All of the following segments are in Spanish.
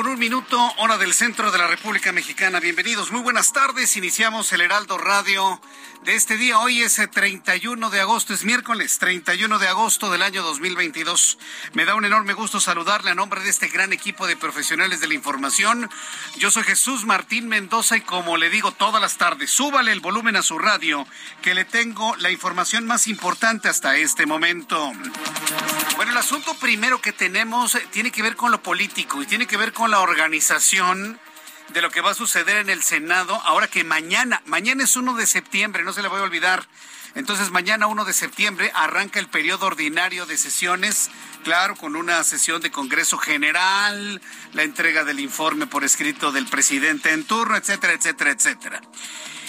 Con un minuto, hora del centro de la República Mexicana. Bienvenidos, muy buenas tardes. Iniciamos el Heraldo Radio de este día. Hoy es el 31 de agosto, es miércoles 31 de agosto del año 2022. Me da un enorme gusto saludarle a nombre de este gran equipo de profesionales de la información. Yo soy Jesús Martín Mendoza y como le digo todas las tardes, súbale el volumen a su radio que le tengo la información más importante hasta este momento. Bueno, el asunto primero que tenemos eh, tiene que ver con lo político y tiene que ver con la organización de lo que va a suceder en el Senado ahora que mañana, mañana es 1 de septiembre, no se le voy a olvidar. Entonces mañana 1 de septiembre arranca el periodo ordinario de sesiones, claro, con una sesión de Congreso General, la entrega del informe por escrito del presidente en turno, etcétera, etcétera, etcétera.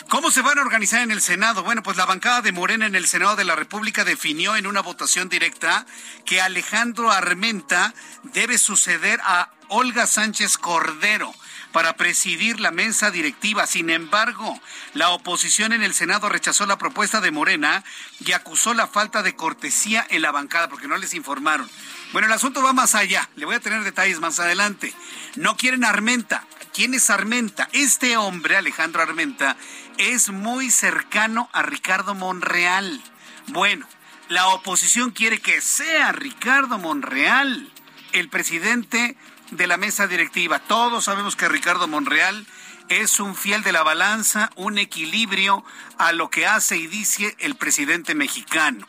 ¿Cómo se van a organizar en el Senado? Bueno, pues la bancada de Morena en el Senado de la República definió en una votación directa que Alejandro Armenta debe suceder a Olga Sánchez Cordero para presidir la mesa directiva. Sin embargo, la oposición en el Senado rechazó la propuesta de Morena y acusó la falta de cortesía en la bancada porque no les informaron. Bueno, el asunto va más allá. Le voy a tener detalles más adelante. No quieren Armenta. ¿Quién es Armenta? Este hombre, Alejandro Armenta, es muy cercano a Ricardo Monreal. Bueno, la oposición quiere que sea Ricardo Monreal el presidente de la mesa directiva. Todos sabemos que Ricardo Monreal es un fiel de la balanza, un equilibrio a lo que hace y dice el presidente mexicano.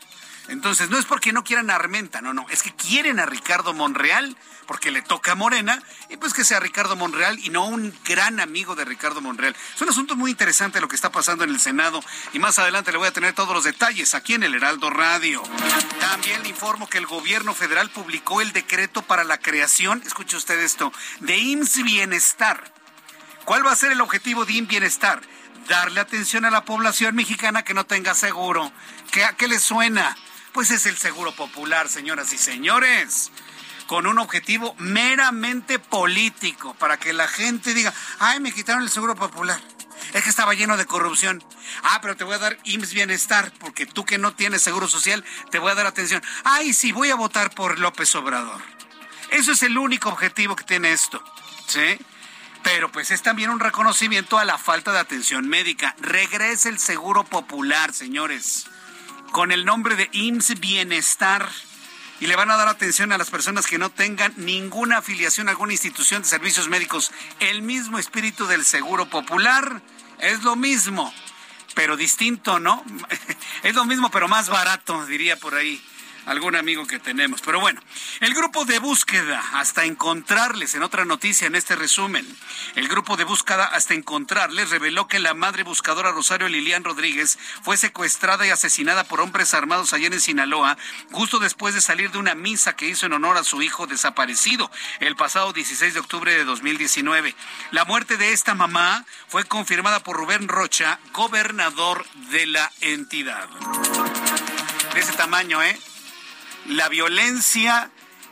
Entonces, no es porque no quieran a Armenta, no, no, es que quieren a Ricardo Monreal porque le toca a Morena, y pues que sea Ricardo Monreal y no un gran amigo de Ricardo Monreal. Es un asunto muy interesante lo que está pasando en el Senado y más adelante le voy a tener todos los detalles aquí en el Heraldo Radio. También le informo que el gobierno federal publicó el decreto para la creación, escuche usted esto, de IMSS Bienestar. ¿Cuál va a ser el objetivo de IMSS Bienestar? Darle atención a la población mexicana que no tenga seguro. ¿Qué, ¿A qué le suena? Pues es el seguro popular, señoras y señores con un objetivo meramente político, para que la gente diga, ay, me quitaron el seguro popular. Es que estaba lleno de corrupción. Ah, pero te voy a dar IMSS Bienestar, porque tú que no tienes seguro social, te voy a dar atención. Ay, sí, voy a votar por López Obrador. Eso es el único objetivo que tiene esto. ¿Sí? Pero pues es también un reconocimiento a la falta de atención médica. Regrese el seguro popular, señores, con el nombre de IMSS Bienestar y le van a dar atención a las personas que no tengan ninguna afiliación a alguna institución de servicios médicos. El mismo espíritu del Seguro Popular es lo mismo, pero distinto, ¿no? es lo mismo, pero más barato, diría por ahí algún amigo que tenemos. Pero bueno, el grupo de búsqueda hasta encontrarles, en otra noticia en este resumen, el grupo de búsqueda hasta encontrarles reveló que la madre buscadora Rosario Lilian Rodríguez fue secuestrada y asesinada por hombres armados ayer en Sinaloa, justo después de salir de una misa que hizo en honor a su hijo desaparecido el pasado 16 de octubre de 2019. La muerte de esta mamá fue confirmada por Rubén Rocha, gobernador de la entidad. De ese tamaño, ¿eh? La violencia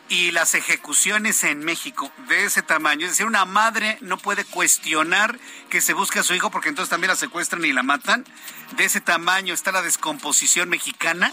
y las ejecuciones en México de ese tamaño. Es decir, una madre no puede cuestionar que se busque a su hijo porque entonces también la secuestran y la matan. De ese tamaño está la descomposición mexicana.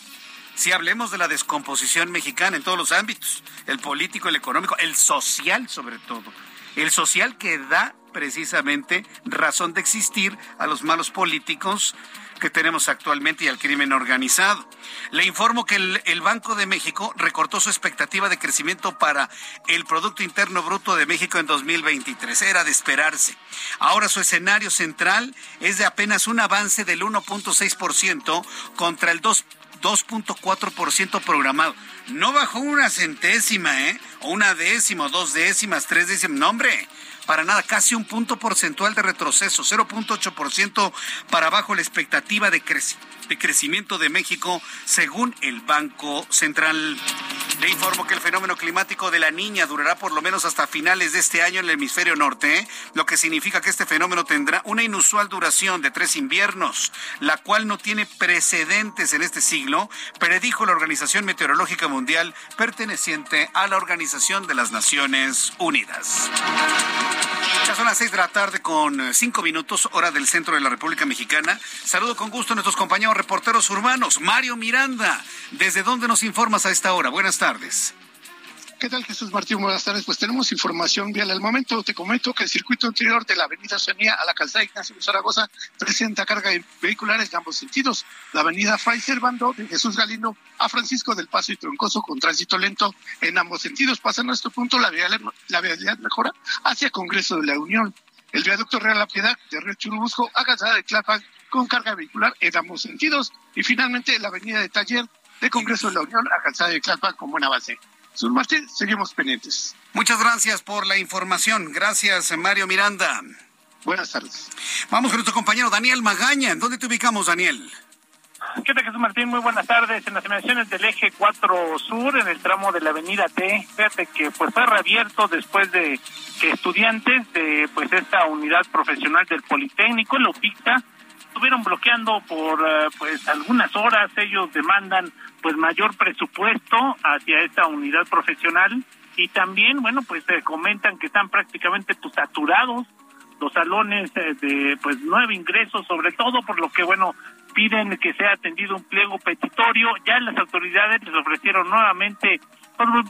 Si hablemos de la descomposición mexicana en todos los ámbitos, el político, el económico, el social sobre todo. El social que da precisamente razón de existir a los malos políticos que tenemos actualmente y al crimen organizado. Le informo que el, Banco de México recortó su expectativa de crecimiento para el Producto Interno Bruto de México en 2023. Era de esperarse. Ahora su escenario central es de apenas un avance del 1.6% contra el 2.4% programado. No bajó una centésima, ¿eh? O una décima, dos décimas, tres décimas. No, hombre para nada, casi un punto porcentual de retroceso, 0.8% para abajo la expectativa de, de crecimiento de México según el Banco Central. Le informo que el fenómeno climático de la niña durará por lo menos hasta finales de este año en el hemisferio norte, lo que significa que este fenómeno tendrá una inusual duración de tres inviernos, la cual no tiene precedentes en este siglo, predijo la Organización Meteorológica Mundial perteneciente a la Organización de las Naciones Unidas. Ya son las seis de la tarde con eh, cinco minutos, hora del centro de la República Mexicana. Saludo con gusto a nuestros compañeros reporteros urbanos. Mario Miranda, ¿desde dónde nos informas a esta hora? Buenas tardes. ¿Qué tal, Jesús Martín? Buenas tardes. Pues tenemos información vial al momento. Te comento que el circuito interior de la avenida Oceanía a la calzada Ignacio Zaragoza presenta carga vehiculares de ambos sentidos. La avenida Fray Servando de Jesús Galindo a Francisco del Paso y Troncoso con tránsito lento en ambos sentidos. Pasando a este punto, la vialidad mejora hacia Congreso de la Unión. El viaducto Real La Piedad de Río Churubusco a calzada de Tlalpan con carga vehicular en ambos sentidos. Y finalmente, la avenida de Taller de Congreso de la Unión a calzada de Tlalpan con buena base. Sus Martín, seguimos pendientes. Muchas gracias por la información. Gracias, Mario Miranda. Buenas tardes. Vamos con nuestro compañero Daniel Magaña. ¿Dónde te ubicamos, Daniel? ¿Qué tal, Jesús Martín? Muy buenas tardes. En las inmediaciones del eje 4 Sur, en el tramo de la avenida T, fíjate que pues fue reabierto después de que estudiantes de pues esta unidad profesional del Politécnico, la UPICTA, estuvieron bloqueando por eh, pues algunas horas. Ellos demandan pues mayor presupuesto hacia esta unidad profesional y también, bueno, pues se comentan que están prácticamente pues, saturados los salones eh, de pues nueve ingresos, sobre todo por lo que, bueno, piden que sea atendido un pliego petitorio. Ya las autoridades les ofrecieron nuevamente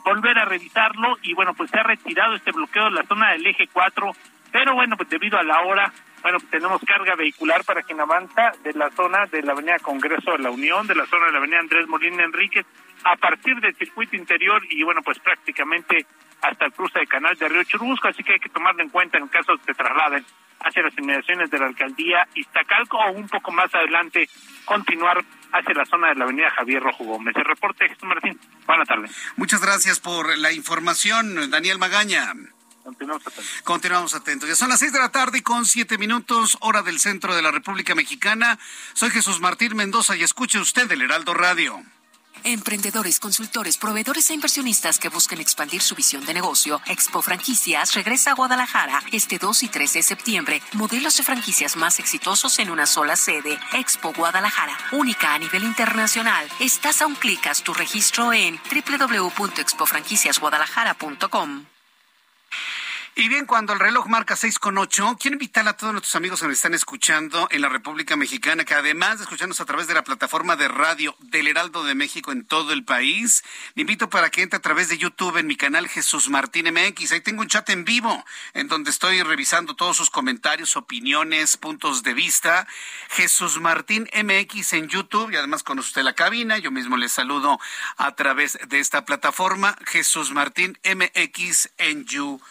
volver a revisarlo y, bueno, pues se ha retirado este bloqueo de la zona del eje 4, pero bueno, pues debido a la hora bueno, tenemos carga vehicular para quien avanza de la zona de la Avenida Congreso de la Unión, de la zona de la Avenida Andrés Molina Enríquez, a partir del circuito interior y bueno, pues prácticamente hasta el cruce de Canal de Río Churubusco, así que hay que tomarlo en cuenta en caso de que se trasladen hacia las inmediaciones de la alcaldía Iztacalco o un poco más adelante continuar hacia la zona de la avenida Javier Rojo Gómez. El reporte, Jesús Martín. Buenas tardes. Muchas gracias por la información, Daniel Magaña. Continuamos atentos. Continuamos atentos. Ya son las seis de la tarde y con siete minutos, hora del centro de la República Mexicana. Soy Jesús Martín Mendoza y escuche usted el Heraldo Radio. Emprendedores, consultores, proveedores e inversionistas que busquen expandir su visión de negocio, Expo Franquicias regresa a Guadalajara este 2 y 3 de septiembre. Modelos de franquicias más exitosos en una sola sede. Expo Guadalajara, única a nivel internacional. Estás a un clic, haz tu registro en www.expofranquiciasguadalajara.com. Y bien, cuando el reloj marca seis con ocho, quiero invitar a todos nuestros amigos que nos están escuchando en la República Mexicana, que además de escucharnos a través de la plataforma de radio del Heraldo de México en todo el país, le invito para que entre a través de YouTube en mi canal Jesús Martín MX. Ahí tengo un chat en vivo en donde estoy revisando todos sus comentarios, opiniones, puntos de vista. Jesús Martín MX en YouTube y además con usted la cabina. Yo mismo les saludo a través de esta plataforma Jesús Martín MX en YouTube.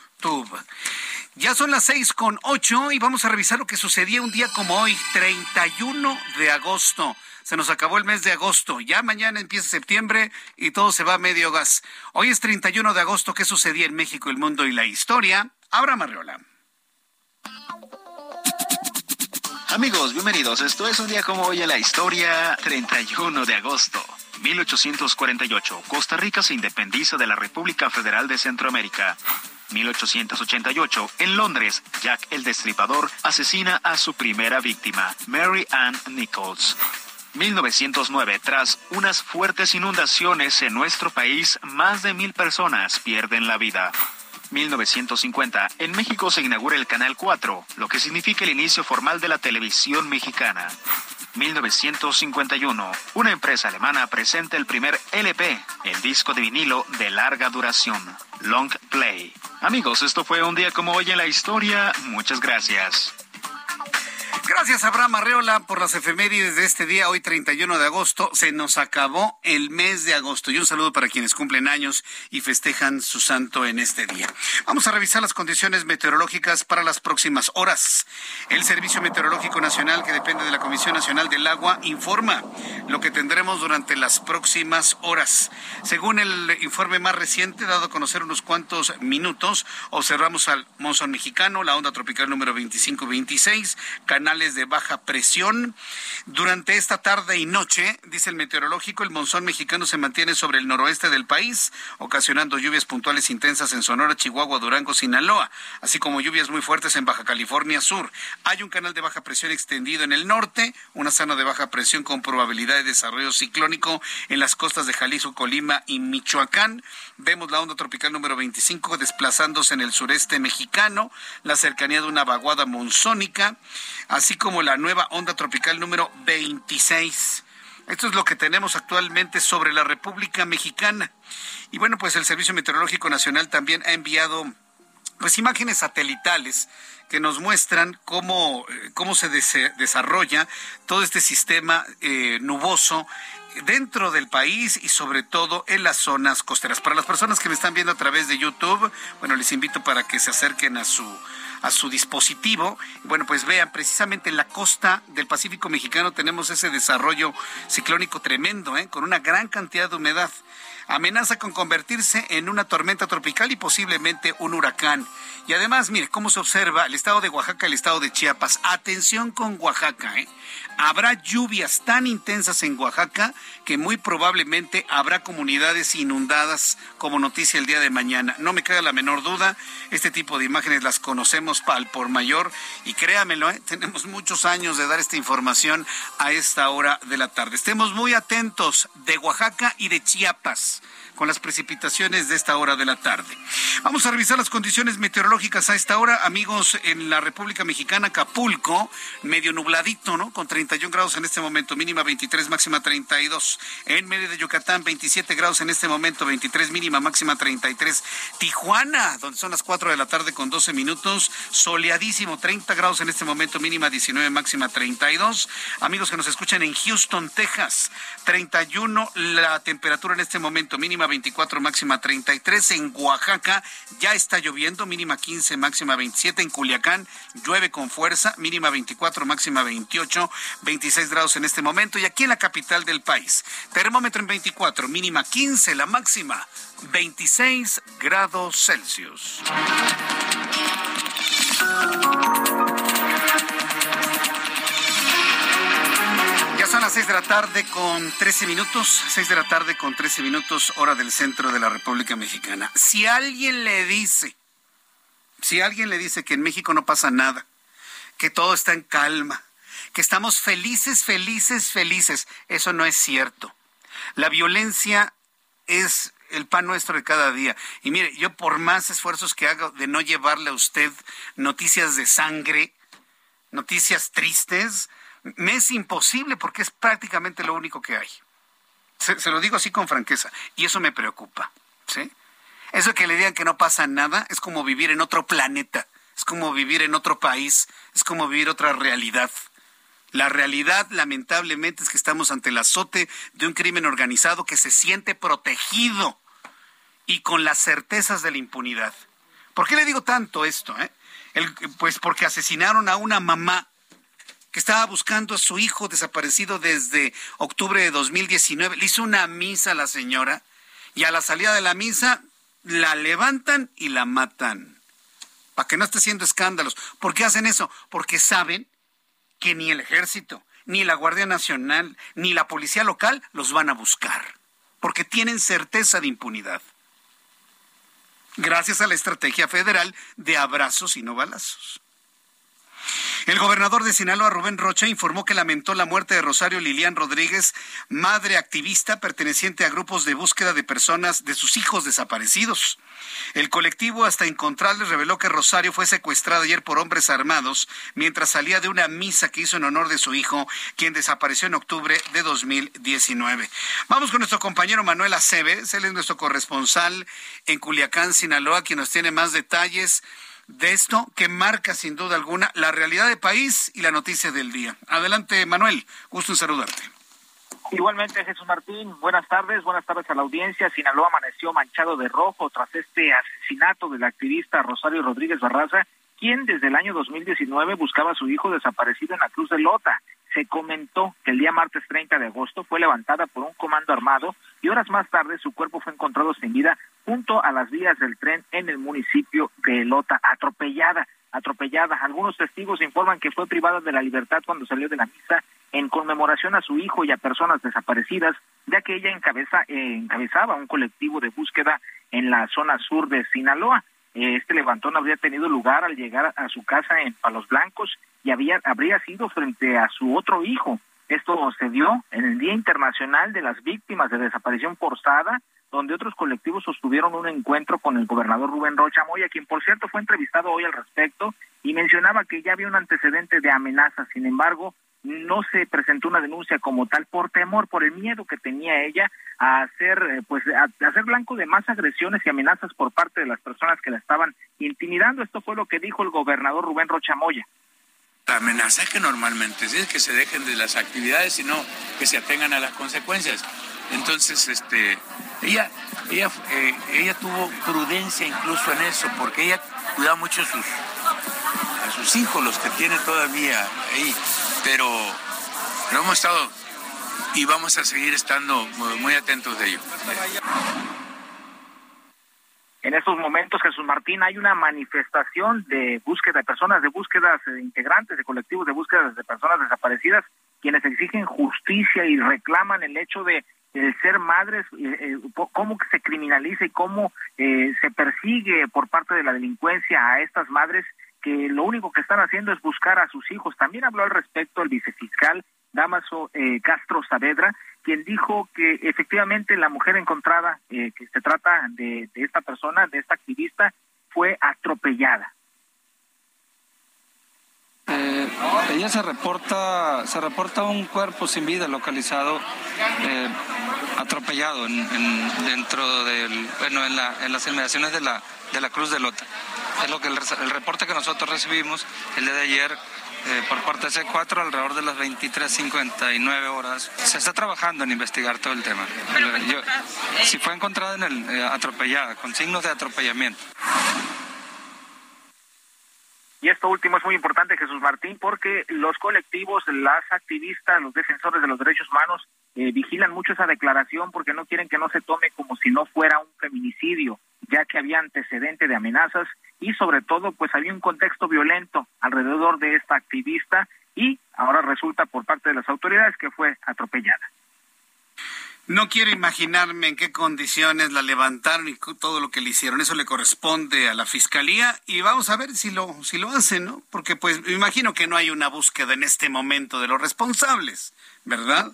Ya son las seis con ocho y vamos a revisar lo que sucedía un día como hoy, 31 de agosto. Se nos acabó el mes de agosto. Ya mañana empieza septiembre y todo se va a medio gas. Hoy es 31 de agosto. ¿Qué sucedía en México, el mundo y la historia? Abra Marriola. Amigos, bienvenidos. Esto es un día como hoy en la historia, 31 de agosto. 1848. Costa Rica se independiza de la República Federal de Centroamérica. 1888, en Londres, Jack el Destripador asesina a su primera víctima, Mary Ann Nichols. 1909, tras unas fuertes inundaciones en nuestro país, más de mil personas pierden la vida. 1950, en México se inaugura el Canal 4, lo que significa el inicio formal de la televisión mexicana. 1951, una empresa alemana presenta el primer LP, el disco de vinilo de larga duración, Long Play. Amigos, esto fue un día como hoy en la historia. Muchas gracias. Gracias, Abraham Arreola, por las efemérides de este día, hoy 31 de agosto. Se nos acabó el mes de agosto. Y un saludo para quienes cumplen años y festejan su santo en este día. Vamos a revisar las condiciones meteorológicas para las próximas horas. El Servicio Meteorológico Nacional, que depende de la Comisión Nacional del Agua, informa lo que tendremos durante las próximas horas. Según el informe más reciente, dado a conocer unos cuantos minutos, observamos al monzón mexicano, la onda tropical número 2526, canal de baja presión. Durante esta tarde y noche, dice el meteorológico, el monzón mexicano se mantiene sobre el noroeste del país, ocasionando lluvias puntuales intensas en Sonora, Chihuahua, Durango, Sinaloa, así como lluvias muy fuertes en Baja California Sur. Hay un canal de baja presión extendido en el norte, una zona de baja presión con probabilidad de desarrollo ciclónico en las costas de Jalisco, Colima y Michoacán. Vemos la onda tropical número 25 desplazándose en el sureste mexicano, la cercanía de una vaguada monzónica, así como la nueva onda tropical número 26. Esto es lo que tenemos actualmente sobre la República Mexicana. Y bueno, pues el Servicio Meteorológico Nacional también ha enviado pues imágenes satelitales que nos muestran cómo, eh, cómo se desarrolla todo este sistema eh, nuboso dentro del país y sobre todo en las zonas costeras. Para las personas que me están viendo a través de YouTube, bueno, les invito para que se acerquen a su a su dispositivo. Bueno, pues vean, precisamente en la costa del Pacífico mexicano tenemos ese desarrollo ciclónico tremendo, ¿eh? con una gran cantidad de humedad amenaza con convertirse en una tormenta tropical y posiblemente un huracán. Y además, mire cómo se observa el estado de Oaxaca, el estado de Chiapas. Atención con Oaxaca, ¿eh? Habrá lluvias tan intensas en Oaxaca que muy probablemente habrá comunidades inundadas como noticia el día de mañana. No me queda la menor duda, este tipo de imágenes las conocemos al por mayor y créamelo, ¿eh? tenemos muchos años de dar esta información a esta hora de la tarde. Estemos muy atentos de Oaxaca y de Chiapas con las precipitaciones de esta hora de la tarde. Vamos a revisar las condiciones meteorológicas a esta hora, amigos, en la República Mexicana, Acapulco, medio nubladito, ¿no? Con 31 grados en este momento, mínima 23, máxima 32. En medio de Yucatán, 27 grados en este momento, 23 mínima, máxima 33. Tijuana, donde son las 4 de la tarde con 12 minutos, soleadísimo, 30 grados en este momento, mínima 19, máxima 32. Amigos que nos escuchan en Houston, Texas, 31 la temperatura en este momento, mínima 24, máxima 33. En Oaxaca ya está lloviendo, mínima 15, máxima 27. En Culiacán llueve con fuerza, mínima 24, máxima 28, 26 grados en este momento. Y aquí en la capital del país, termómetro en 24, mínima 15, la máxima 26 grados Celsius. Las seis de la tarde con 13 minutos, seis de la tarde con 13 minutos, hora del centro de la República Mexicana. Si alguien le dice, si alguien le dice que en México no pasa nada, que todo está en calma, que estamos felices, felices, felices, eso no es cierto. La violencia es el pan nuestro de cada día. Y mire, yo por más esfuerzos que hago de no llevarle a usted noticias de sangre, noticias tristes, me es imposible porque es prácticamente lo único que hay. Se, lo digo así con franqueza. Y eso me preocupa. ¿sí? Eso que le digan que no pasa nada es como vivir en otro planeta. Es como vivir en otro país. Es como vivir otra realidad. La realidad, lamentablemente, es que estamos ante el azote de un crimen organizado que se siente protegido y con las certezas de la impunidad. ¿Por qué le digo tanto esto? Eh? pues porque asesinaron a una mamá estaba buscando a su hijo desaparecido desde octubre de 2019. Le hizo una misa a la señora y a la salida de la misa la levantan y la matan. Para que no esté haciendo escándalos. ¿Por qué hacen eso? Porque saben que ni el ejército, ni la Guardia Nacional, ni la policía local los van a buscar. Porque tienen certeza de impunidad. Gracias a la estrategia federal de abrazos y no balazos. El gobernador de Sinaloa, Rubén Rocha, informó que lamentó la muerte de Rosario Lilian Rodríguez, madre activista perteneciente a grupos de búsqueda de personas de sus hijos desaparecidos. El colectivo Hasta Encontrarles reveló que Rosario fue secuestrada ayer por hombres armados mientras salía de una misa que hizo en honor de su hijo, quien desapareció en octubre de 2019. Vamos con nuestro compañero Manuel Aceves, él es nuestro corresponsal en Culiacán, Sinaloa, quien nos tiene más detalles de esto que marca sin duda alguna la realidad del país y la noticia del día. Adelante, Manuel, gusto en saludarte. Igualmente, Jesús Martín, buenas tardes, buenas tardes a la audiencia. Sinaloa amaneció manchado de rojo tras este asesinato del activista Rosario Rodríguez Barraza, quien desde el año 2019 buscaba a su hijo desaparecido en la Cruz de Lota. Se comentó que el día martes 30 de agosto fue levantada por un comando armado y horas más tarde su cuerpo fue encontrado sin vida junto a las vías del tren en el municipio de Lota, atropellada, atropellada. Algunos testigos informan que fue privada de la libertad cuando salió de la misa en conmemoración a su hijo y a personas desaparecidas, ya que ella encabeza, eh, encabezaba un colectivo de búsqueda en la zona sur de Sinaloa. Este levantón habría tenido lugar al llegar a su casa en Palos Blancos y había, habría sido frente a su otro hijo. Esto se dio en el Día Internacional de las Víctimas de Desaparición Forzada, donde otros colectivos sostuvieron un encuentro con el gobernador Rubén Rocha Moya, quien por cierto fue entrevistado hoy al respecto y mencionaba que ya había un antecedente de amenazas. Sin embargo, no se presentó una denuncia como tal por temor, por el miedo que tenía ella a ser, eh, pues, a, ser blanco de más agresiones y amenazas por parte de las personas que la estaban intimidando. Esto fue lo que dijo el gobernador Rubén Rocha Moya. La amenaza que normalmente es que se dejen de las actividades, sino que se atengan a las consecuencias. Entonces, este, ella, ella, eh, ella tuvo prudencia incluso en eso, porque ella cuidaba mucho a sus, a sus hijos, los que tiene todavía ahí, pero, pero hemos estado y vamos a seguir estando muy atentos de ello. En estos momentos, Jesús Martín, hay una manifestación de búsqueda de personas, de búsquedas de integrantes de colectivos de búsqueda de personas desaparecidas, quienes exigen justicia y reclaman el hecho de el ser madres, eh, eh, cómo se criminaliza y cómo eh, se persigue por parte de la delincuencia a estas madres que lo único que están haciendo es buscar a sus hijos. También habló al respecto el vicefiscal Damaso Castro Saavedra, quien dijo que efectivamente la mujer encontrada, que se trata de esta persona, de esta activista, fue atropellada. Eh, ella se reporta, se reporta un cuerpo sin vida localizado, eh, atropellado en, dentro del, bueno, en, la, en las inmediaciones de la, de la Cruz de Lota. Es lo que el, reporte que nosotros recibimos el día de ayer eh, por parte de C4 alrededor de las 23.59 horas. Se está trabajando en investigar todo el tema. si fue encontrada en el, atropellada, con signos de atropellamiento. Y esto último es muy importante, Jesús Martín, porque los colectivos, las activistas, los defensores de los derechos humanos eh, vigilan mucho esa declaración porque no quieren que no se tome como si no fuera un feminicidio, ya que había antecedente de amenazas y sobre todo pues había un contexto violento alrededor de esta activista y ahora resulta por parte de las autoridades que fue atropellada. No quiero imaginarme en qué condiciones la levantaron y todo lo que le hicieron. Eso le corresponde a la fiscalía y vamos a ver si lo si lo hacen, ¿no? Porque pues me imagino que no hay una búsqueda en este momento de los responsables, ¿verdad?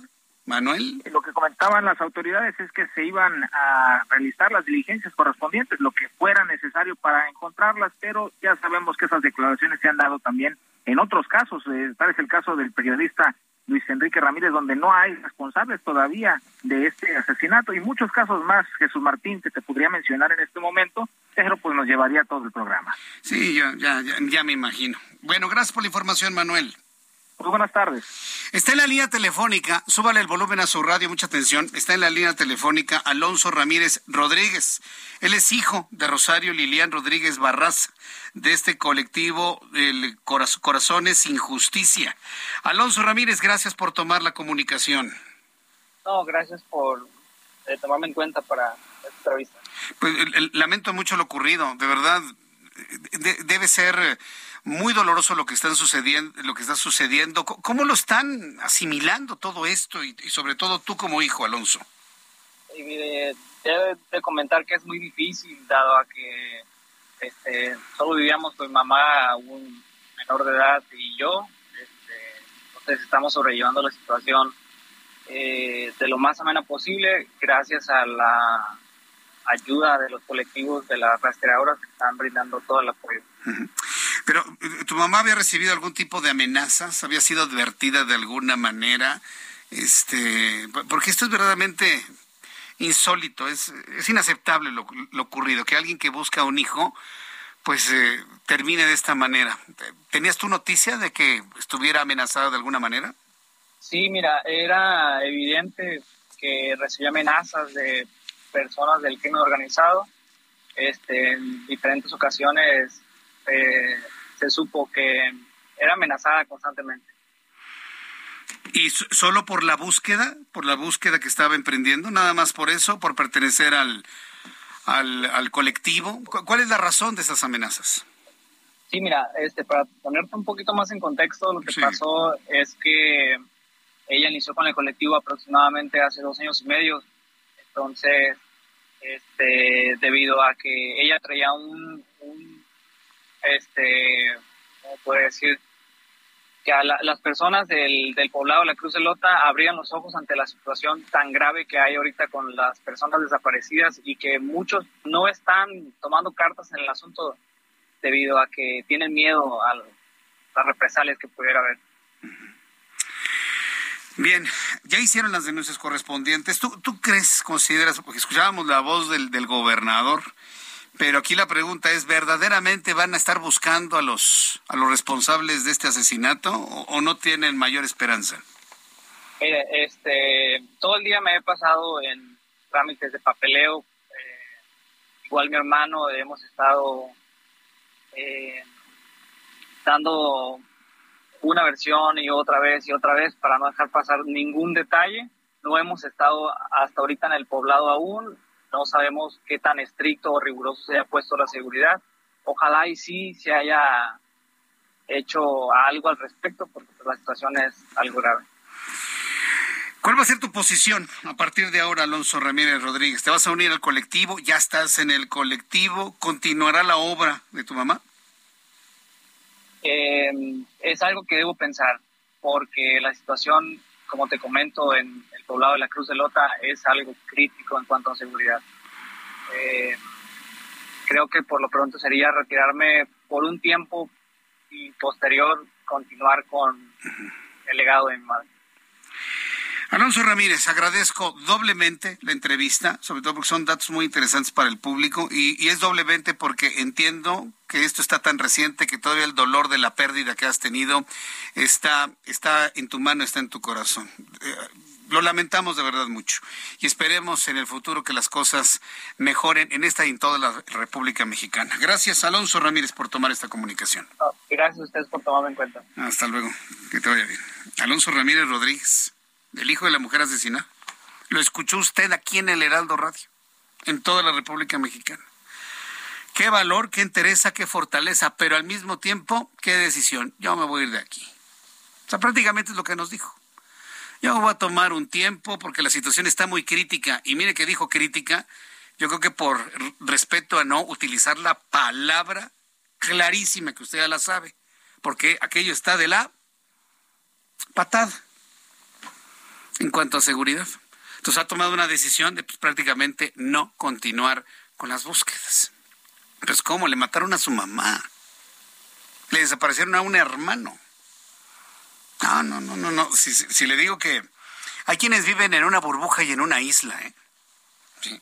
Manuel. Lo que comentaban las autoridades es que se iban a realizar las diligencias correspondientes, lo que fuera necesario para encontrarlas, pero ya sabemos que esas declaraciones se han dado también en otros casos. Eh, tal es el caso del periodista Luis Enrique Ramírez, donde no hay responsables todavía de este asesinato y muchos casos más, Jesús Martín, que te podría mencionar en este momento, pero pues nos llevaría todo el programa. Sí, ya, ya, ya me imagino. Bueno, gracias por la información, Manuel. Muy buenas tardes. Está en la línea telefónica, súbale el volumen a su radio, mucha atención. Está en la línea telefónica Alonso Ramírez Rodríguez. Él es hijo de Rosario Lilian Rodríguez Barraza, de este colectivo el Corazones sin Justicia. Alonso Ramírez, gracias por tomar la comunicación. No, gracias por eh, tomarme en cuenta para esta entrevista. Pues lamento mucho lo ocurrido, de verdad. debe ser muy doloroso lo que están sucediendo, lo que está sucediendo. ¿Cómo lo están asimilando todo esto y, sobre todo tú como hijo, Alonso? Eh, debe de comentar que es muy difícil dado a que este, solo vivíamos con mi mamá un menor de edad y yo. Este, entonces estamos sobrellevando la situación eh, de lo más amena posible gracias a la ayuda de los colectivos de las rastreadoras que están brindando todo el apoyo. Pero, ¿tu mamá había recibido algún tipo de amenazas? ¿Había sido advertida de alguna manera? Este, porque esto es verdaderamente insólito, es, es inaceptable lo, ocurrido, que alguien que busca un hijo, pues eh, termine de esta manera. ¿Tenías tu noticia de que estuviera amenazada de alguna manera? Sí, mira, era evidente que recibía amenazas de personas del crimen organizado. Este, en diferentes ocasiones eh, se supo que era amenazada constantemente. ¿Y solo por la búsqueda, por la búsqueda que estaba emprendiendo, nada más por eso, por pertenecer al, al, colectivo? ¿Cuál es la razón de esas amenazas? Sí, mira, este, para ponerte un poquito más en contexto, lo que pasó es que ella inició con el colectivo aproximadamente hace dos años y medio. Entonces, este, debido a que ella traía un este, ¿cómo puede decir? que a las personas del, del poblado de la Cruz de Lota abrían los ojos ante la situación tan grave que hay ahorita con las personas desaparecidas y que muchos no están tomando cartas en el asunto debido a que tienen miedo a las represalias que pudiera haber. Bien, ya hicieron las denuncias correspondientes. ¿Tú, tú crees, consideras, porque escuchábamos la voz del, del gobernador, pero aquí la pregunta es, ¿verdaderamente van a estar buscando a los, a los responsables de este asesinato o, no tienen mayor esperanza? este, todo el día me he pasado en trámites de papeleo. Eh, igual mi hermano hemos estado eh, dando una versión y otra vez y otra vez para no dejar pasar ningún detalle. No hemos estado hasta ahorita en el poblado aún. No sabemos qué tan estricto o riguroso se haya puesto la seguridad. Ojalá y sí se haya hecho algo al respecto, porque pues, la situación es algo grave. ¿Cuál va a ser tu posición a partir de ahora, Alonso Ramírez Rodríguez? ¿Te vas a unir al colectivo? ¿Ya estás en el colectivo? ¿Continuará la obra de tu mamá? Eh, es algo que debo pensar, porque la situación, como te comento, en poblado de la Cruz de Lota es algo crítico en cuanto a seguridad. Eh, creo que por lo pronto sería retirarme por un tiempo y posterior continuar con el legado de mi madre. Alonso Ramírez, agradezco doblemente la entrevista, sobre todo porque son datos muy interesantes para el público y, es doblemente porque entiendo que esto está tan reciente que todavía el dolor de la pérdida que has tenido está, está en tu mano, está en tu corazón. Eh, lo lamentamos de verdad mucho y esperemos en el futuro que las cosas mejoren en esta y en toda la República Mexicana. Gracias, Alonso Ramírez, por tomar esta comunicación. gracias a ustedes por tomarme en cuenta. Hasta luego, que te vaya bien. Alonso Ramírez Rodríguez del hijo de la mujer asesinada. Lo escuchó usted aquí en el Heraldo Radio, en toda la República Mexicana. Qué valor, qué interesa, qué fortaleza, pero al mismo tiempo, qué decisión. Yo me voy a ir de aquí. O sea, prácticamente es lo que nos dijo. Yo voy a tomar un tiempo porque la situación está muy crítica. Y mire que dijo crítica, yo creo que por respeto a no utilizar la palabra clarísima que usted ya la sabe, porque aquello está de la patada en cuanto a seguridad. Entonces ha tomado una decisión de pues, prácticamente no continuar con las búsquedas. Pues ¿cómo? Le mataron a su mamá. Le desaparecieron a un hermano. No, no, no, no, no. Si, le digo que hay quienes viven en una burbuja y en una isla, ¿eh?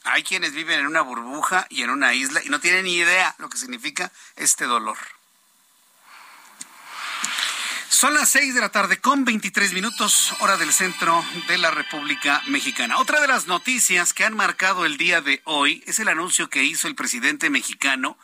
Hay quienes viven en una burbuja y en una isla y no tienen ni idea lo que significa este dolor. Son las seis de la tarde con 23 minutos, hora del centro de la República Mexicana. Otra de las noticias que han marcado el día de hoy es el anuncio que hizo el presidente mexicano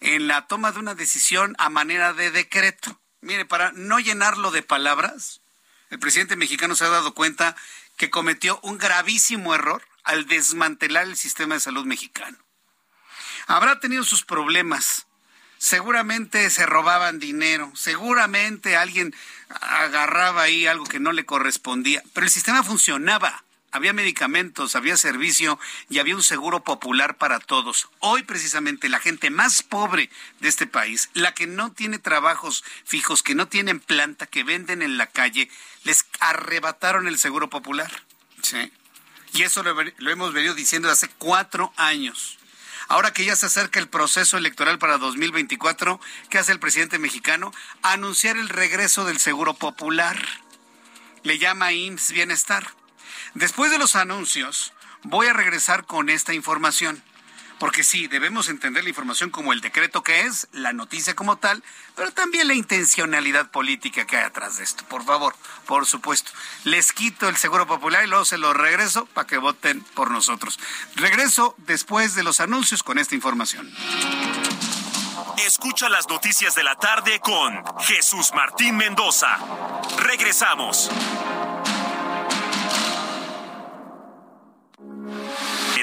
en la toma de una decisión a manera de decreto. Mire, para no llenarlo de palabras, el presidente mexicano se ha dado cuenta que cometió un gravísimo error al desmantelar el sistema de salud mexicano. Habrá tenido sus problemas, seguramente se robaban dinero, seguramente alguien agarraba ahí algo que no le correspondía, pero el sistema funcionaba, había medicamentos, había servicio y había un seguro popular para todos. Hoy precisamente la gente más pobre de este país, la que no tiene trabajos fijos, que no tienen planta, que venden en la calle, les arrebataron el seguro popular. Sí. Y eso lo, lo hemos venido diciendo hace cuatro años. Ahora que ya se acerca el proceso electoral para 2024, ¿qué hace el presidente mexicano? Anunciar el regreso del seguro popular. Le llama IMSS Bienestar. Después de los anuncios, voy a regresar con esta información. Porque sí, debemos entender la información como el decreto que es, la noticia como tal, pero también la intencionalidad política que hay atrás de esto. Por favor, por supuesto. Les quito el Seguro Popular y luego se lo regreso para que voten por nosotros. Regreso después de los anuncios con esta información. Escucha las noticias de la tarde con Jesús Martín Mendoza. Regresamos.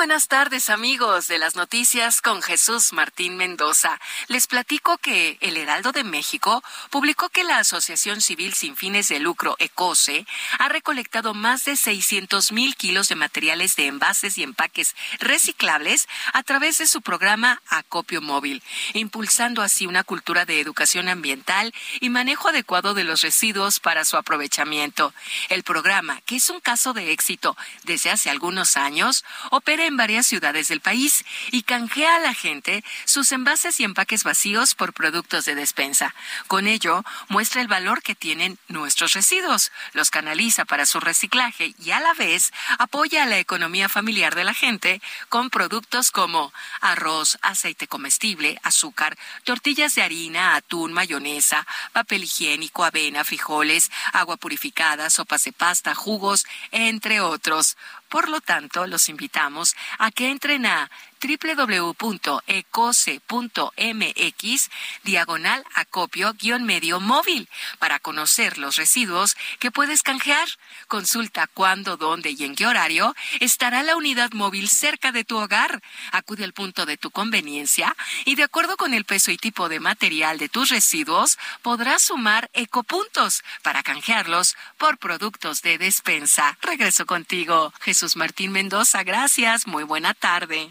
Buenas tardes amigos de las noticias con Jesús Martín Mendoza. Les platico que el Heraldo de México publicó que la Asociación Civil Sin Fines de Lucro ECOSE ha recolectado más de 600 mil kilos de materiales de envases y empaques reciclables a través de su programa Acopio Móvil, impulsando así una cultura de educación ambiental y manejo adecuado de los residuos para su aprovechamiento. El programa, que es un caso de éxito desde hace algunos años, opera en varias ciudades del país y canjea a la gente sus envases y empaques vacíos por productos de despensa. Con ello, muestra el valor que tienen nuestros residuos, los canaliza para su reciclaje y a la vez apoya a la economía familiar de la gente con productos como arroz, aceite comestible, azúcar, tortillas de harina, atún, mayonesa, papel higiénico, avena, frijoles, agua purificada, sopas de pasta, jugos, entre otros. Por lo tanto, los invitamos a que entren a www.ecose.mx diagonal acopio guion medio móvil para conocer los residuos que puedes canjear. Consulta cuándo, dónde y en qué horario estará la unidad móvil cerca de tu hogar. Acude al punto de tu conveniencia y de acuerdo con el peso y tipo de material de tus residuos podrás sumar ecopuntos para canjearlos por productos de despensa. Regreso contigo, Jesús Martín Mendoza. Gracias. Muy buena tarde.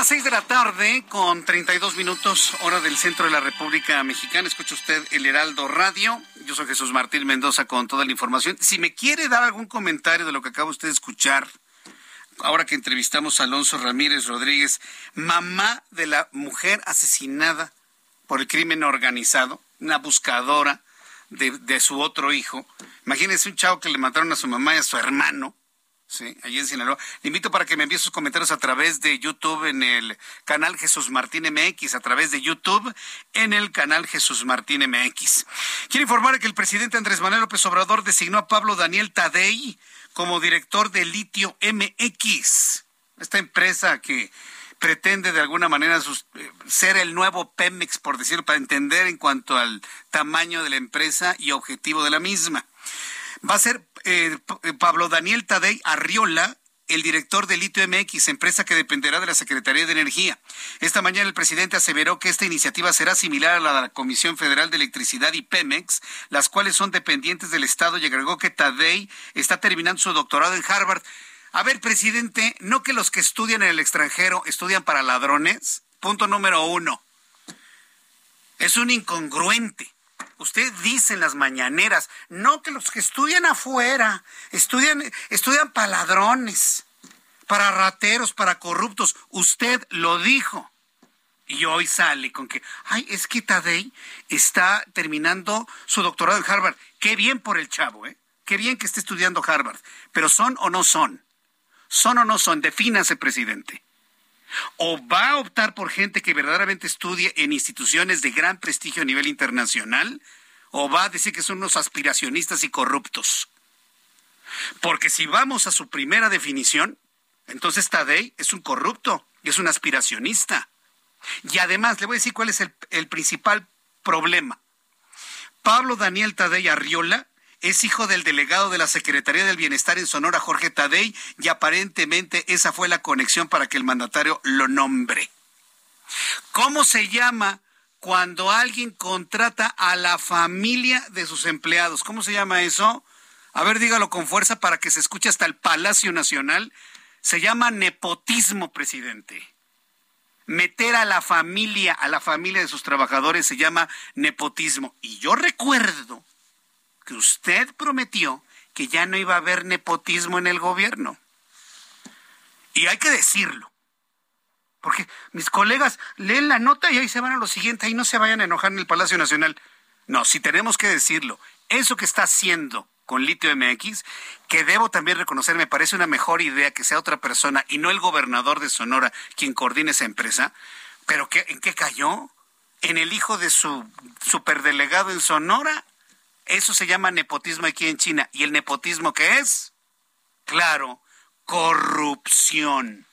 Las 6 de la tarde con 32 minutos, hora del centro de la República Mexicana. Escucha usted el Heraldo Radio. Yo soy Jesús Martín Mendoza con toda la información. Si me quiere dar algún comentario de lo que acaba usted de escuchar, ahora que entrevistamos a Alonso Ramírez Rodríguez, mamá de la mujer asesinada por el crimen organizado, una buscadora de, de su otro hijo. Imagínese un chavo que le mataron a su mamá y a su hermano Sí, allí en Sinaloa. Le invito para que me envíe sus comentarios a través de YouTube en el canal Jesús Martín MX, a través de YouTube en el canal Jesús Martín MX. Quiero informar que el presidente Andrés Manuel López Obrador designó a Pablo Daniel Tadei como director de Litio MX, esta empresa que pretende de alguna manera ser el nuevo Pemex, por decirlo, para entender en cuanto al tamaño de la empresa y objetivo de la misma. Va a ser eh, Pablo Daniel Tadei Arriola, el director de Litio MX, empresa que dependerá de la Secretaría de Energía. Esta mañana el presidente aseveró que esta iniciativa será similar a la de la Comisión Federal de Electricidad y Pemex, las cuales son dependientes del Estado y agregó que Tadei está terminando su doctorado en Harvard. A ver, presidente, ¿no que los que estudian en el extranjero estudian para ladrones? Punto número uno. Es un incongruente. Usted dice en las mañaneras, no que los que estudian afuera, estudian, estudian para ladrones, para rateros, para corruptos. Usted lo dijo. Y hoy sale con que, ay, es que Tadei está terminando su doctorado en Harvard. Qué bien por el chavo, ¿eh? Qué bien que esté estudiando Harvard. Pero son o no son. Son o no son. Defínase, presidente o va a optar por gente que verdaderamente estudie en instituciones de gran prestigio a nivel internacional, o va a decir que son unos aspiracionistas y corruptos. Porque si vamos a su primera definición, entonces Tadei es un corrupto y es un aspiracionista. Y además, le voy a decir cuál es el, el principal problema. Pablo Daniel Tadei Arriola es hijo del delegado de la Secretaría del Bienestar en Sonora, Jorge Tadei, y aparentemente esa fue la conexión para que el mandatario lo nombre. ¿Cómo se llama cuando alguien contrata a la familia de sus empleados? ¿Cómo se llama eso? A ver, dígalo con fuerza para que se escuche hasta el Palacio Nacional. Se llama nepotismo, presidente. Meter a la familia, a la familia de sus trabajadores se llama nepotismo. Y yo recuerdo que usted prometió que ya no iba a haber nepotismo en el gobierno. Y hay que decirlo. Porque mis colegas leen la nota y ahí se van a lo siguiente, ahí no se vayan a enojar en el Palacio Nacional. No, si tenemos que decirlo, eso que está haciendo con Litio MX, que debo también reconocer, me parece una mejor idea que sea otra persona y no el gobernador de Sonora quien coordine esa empresa, pero ¿en qué cayó? ¿En el hijo de su superdelegado en Sonora? Eso se llama nepotismo aquí en China. ¿Y el nepotismo qué es? Claro, corrupción.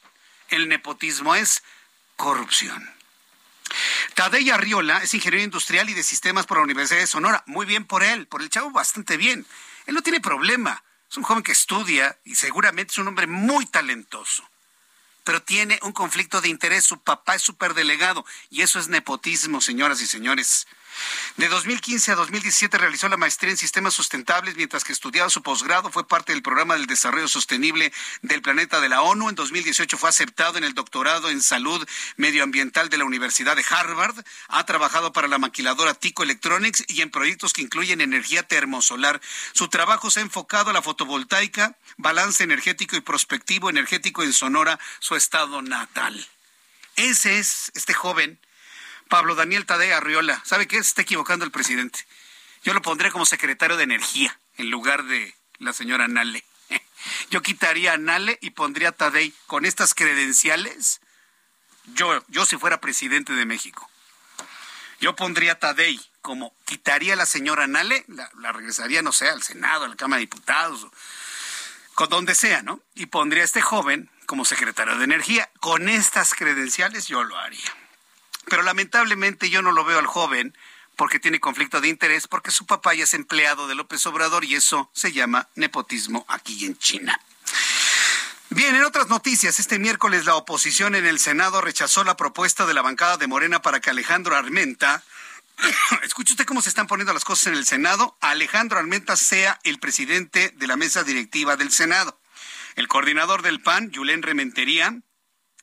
El nepotismo es corrupción. Tadei Arriola es ingeniero industrial y de sistemas por la Universidad de Sonora. Muy bien por él, por el chavo bastante bien. Él no tiene problema. Es un joven que estudia y seguramente es un hombre muy talentoso. Pero tiene un conflicto de interés. Su papá es superdelegado y eso es nepotismo, señoras y señores. De 2015 a 2017 realizó la maestría en sistemas sustentables, mientras que estudiaba su posgrado, fue parte del programa del desarrollo sostenible del planeta de la ONU. En 2018 fue aceptado en el doctorado en salud medioambiental de la Universidad de Harvard. Ha trabajado para la maquiladora Tico Electronics y en proyectos que incluyen energía termosolar. Su trabajo se ha enfocado a la fotovoltaica, balance energético y prospectivo energético en Sonora, su estado natal. Ese es este joven Pablo Daniel Tadea Arriola. ¿Sabe qué? Se está equivocando el presidente. Yo lo pondré como secretario de Energía en lugar de la señora Nale. Yo quitaría a Nale y pondría a Tadei con estas credenciales. Yo, yo si fuera presidente de México. Yo pondría a Tadei como quitaría a la señora Nale, la, regresaría, no sé, al Senado, a la Cámara de Diputados, con donde sea, ¿no? Y pondría a este joven como secretario de Energía. Con estas credenciales yo lo haría. Pero lamentablemente yo no lo veo al joven porque tiene conflicto de interés, porque su papá ya es empleado de López Obrador y eso se llama nepotismo aquí en China. Bien, en otras noticias, este miércoles la oposición en el Senado rechazó la propuesta de la bancada de Morena para que Alejandro Armenta, escuche usted cómo se están poniendo las cosas en el Senado, Alejandro Armenta sea el presidente de la mesa directiva del Senado. El coordinador del PAN, Yulén Rementería,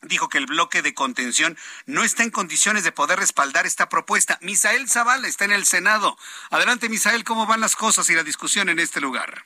dijo que el bloque de contención no está en condiciones de poder respaldar esta propuesta. Misael Zavala está en el Senado. Adelante, Misael, ¿cómo van las cosas y la discusión en este lugar?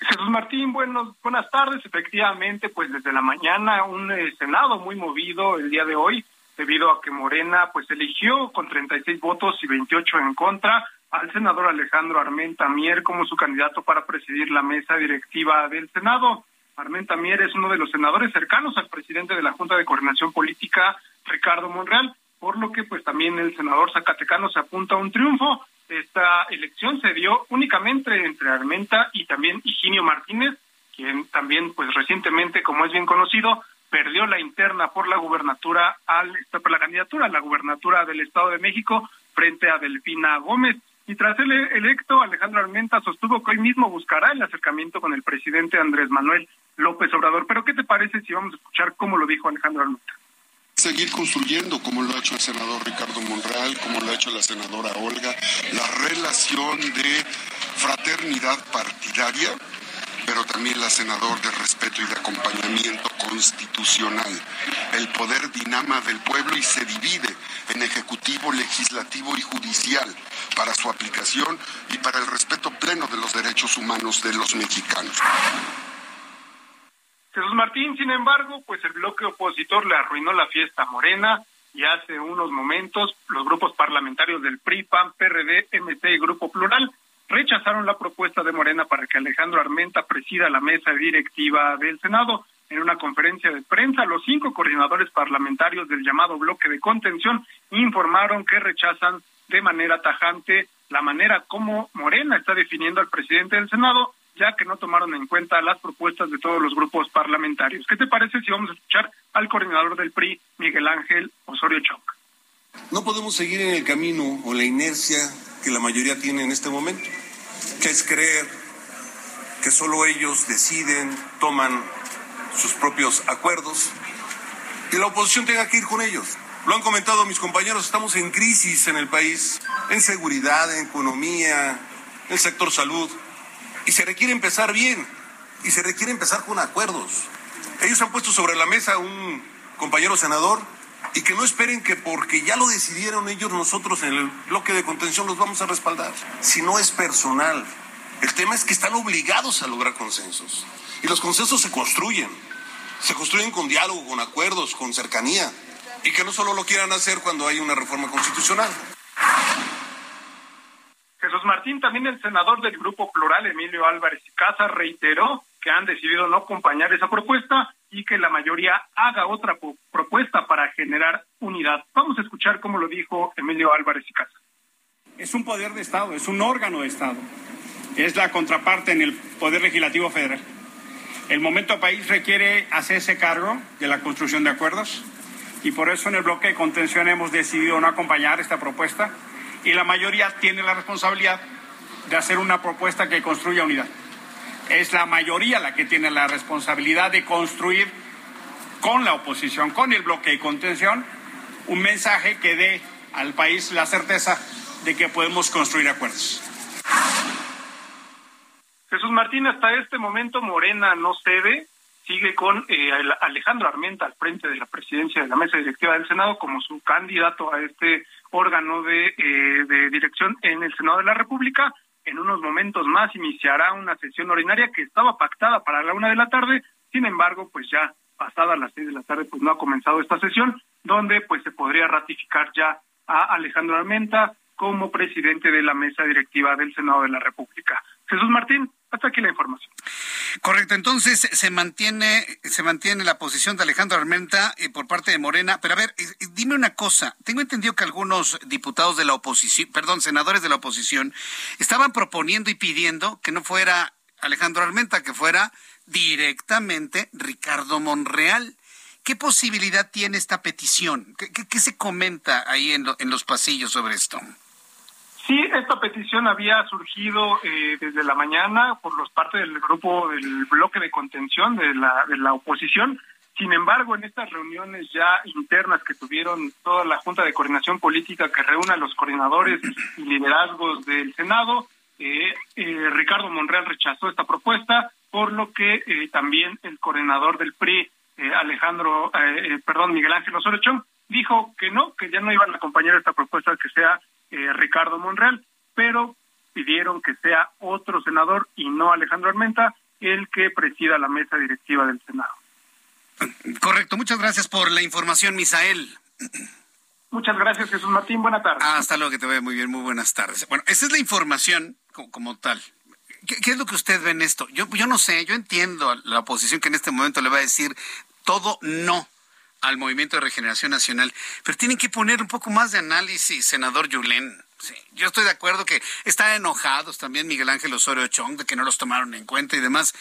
Jesús Martín, buenos, buenas tardes. Efectivamente, pues desde la mañana un eh, Senado muy movido el día de hoy, debido a que Morena pues eligió con 36 votos y 28 en contra al senador Alejandro Armenta Mier como su candidato para presidir la mesa directiva del Senado. Armenta Mier es uno de los senadores cercanos al presidente de la Junta de Coordinación Política, Ricardo Monreal, por lo que pues también el senador Zacatecano se apunta a un triunfo. Esta elección se dio únicamente entre Armenta y también Higinio Martínez, quien también pues recientemente, como es bien conocido, perdió la interna por la gubernatura al por la candidatura a la gubernatura del Estado de México frente a Delfina Gómez. Y tras el electo, Alejandro Armenta sostuvo que hoy mismo buscará el acercamiento con el presidente Andrés Manuel López Obrador. Pero ¿qué te parece si vamos a escuchar cómo lo dijo Alejandro Armenta? seguir construyendo, como lo ha hecho el senador Ricardo Monreal, como lo ha hecho la senadora Olga, la relación de fraternidad partidaria, pero también la senador de respeto y de acompañamiento constitucional. El poder dinama del pueblo y se divide en ejecutivo, legislativo y judicial para su aplicación y para el respeto pleno de los derechos humanos de los mexicanos. Jesús Martín, sin embargo, pues el bloque opositor le arruinó la fiesta Morena y hace unos momentos los grupos parlamentarios del PRI, PAN, PRD, MC y Grupo Plural rechazaron la propuesta de Morena para que Alejandro Armenta presida la mesa directiva del Senado. En una conferencia de prensa, los cinco coordinadores parlamentarios del llamado bloque de contención informaron que rechazan de manera tajante la manera como Morena está definiendo al presidente del Senado ya que no tomaron en cuenta las propuestas de todos los grupos parlamentarios. ¿Qué te parece si vamos a escuchar al coordinador del PRI, Miguel Ángel Osorio Chong? No podemos seguir en el camino o la inercia que la mayoría tiene en este momento, que es creer que solo ellos deciden, toman sus propios acuerdos y la oposición tenga que ir con ellos. Lo han comentado mis compañeros, estamos en crisis en el país, en seguridad, en economía, en el sector salud. Y se requiere empezar bien, y se requiere empezar con acuerdos. Ellos han puesto sobre la mesa un compañero senador y que no esperen que porque ya lo decidieron ellos, nosotros en el bloque de contención los vamos a respaldar. Si no es personal, el tema es que están obligados a lograr consensos. Y los consensos se construyen. Se construyen con diálogo, con acuerdos, con cercanía. Y que no solo lo quieran hacer cuando hay una reforma constitucional. Jesús Martín, también el senador del Grupo Plural, Emilio Álvarez y Casa, reiteró que han decidido no acompañar esa propuesta y que la mayoría haga otra propuesta para generar unidad. Vamos a escuchar cómo lo dijo Emilio Álvarez y Casa. Es un poder de Estado, es un órgano de Estado. Es la contraparte en el Poder Legislativo Federal. El momento país requiere hacerse cargo de la construcción de acuerdos y por eso en el bloque de contención hemos decidido no acompañar esta propuesta y la mayoría tiene la responsabilidad de hacer una propuesta que construya unidad. Es la mayoría la que tiene la responsabilidad de construir con la oposición, con el bloque de contención, un mensaje que dé al país la certeza de que podemos construir acuerdos. Jesús Martín, hasta este momento Morena no cede, sigue con eh, Alejandro Armenta al frente de la presidencia de la mesa directiva del Senado como su candidato a este órgano de, eh, de dirección en el Senado de la República. En unos momentos más iniciará una sesión ordinaria que estaba pactada para la una de la tarde, sin embargo, pues ya pasada las seis de la tarde, pues no ha comenzado esta sesión, donde pues se podría ratificar ya a Alejandro Armenta como presidente de la mesa directiva del Senado de la República. Jesús Martín, hasta aquí la información. Correcto, entonces se mantiene, se mantiene la posición de Alejandro Armenta eh, por parte de Morena. Pero a ver, eh, eh, dime una cosa. Tengo entendido que algunos diputados de la oposición, perdón, senadores de la oposición, estaban proponiendo y pidiendo que no fuera Alejandro Armenta, que fuera directamente Ricardo Monreal. ¿Qué posibilidad tiene esta petición? ¿Qué, se comenta ahí en, en los pasillos sobre esto? Sí, esta petición había surgido eh, desde la mañana por los parte del grupo del bloque de contención de la, de la oposición. Sin embargo, en estas reuniones ya internas que tuvieron toda la Junta de Coordinación Política que reúne a los coordinadores y liderazgos del Senado, eh, eh, Ricardo Monreal rechazó esta propuesta, por lo que también el coordinador del PRI, Alejandro, perdón, Miguel Ángel Osorio dijo que no, que ya no iban a acompañar esta propuesta que sea eh, Ricardo Monreal, pero pidieron que sea otro senador y no Alejandro Armenta el que presida la mesa directiva del Senado. Correcto, muchas gracias por la información, Misael. Muchas gracias, Jesús Martín. Buenas tardes. hasta luego, que te vaya muy bien. Muy buenas tardes. Bueno, esa es la información como, tal. ¿Qué, es lo que usted ve en esto? Yo, yo no sé, yo entiendo a la oposición que en este momento le va a decir todo no al Movimiento de Regeneración Nacional, pero tienen que poner un poco más de análisis, senador Yulén. yo estoy de acuerdo que están enojados también Miguel Ángel Osorio Chong de que no los tomaron en cuenta y demás,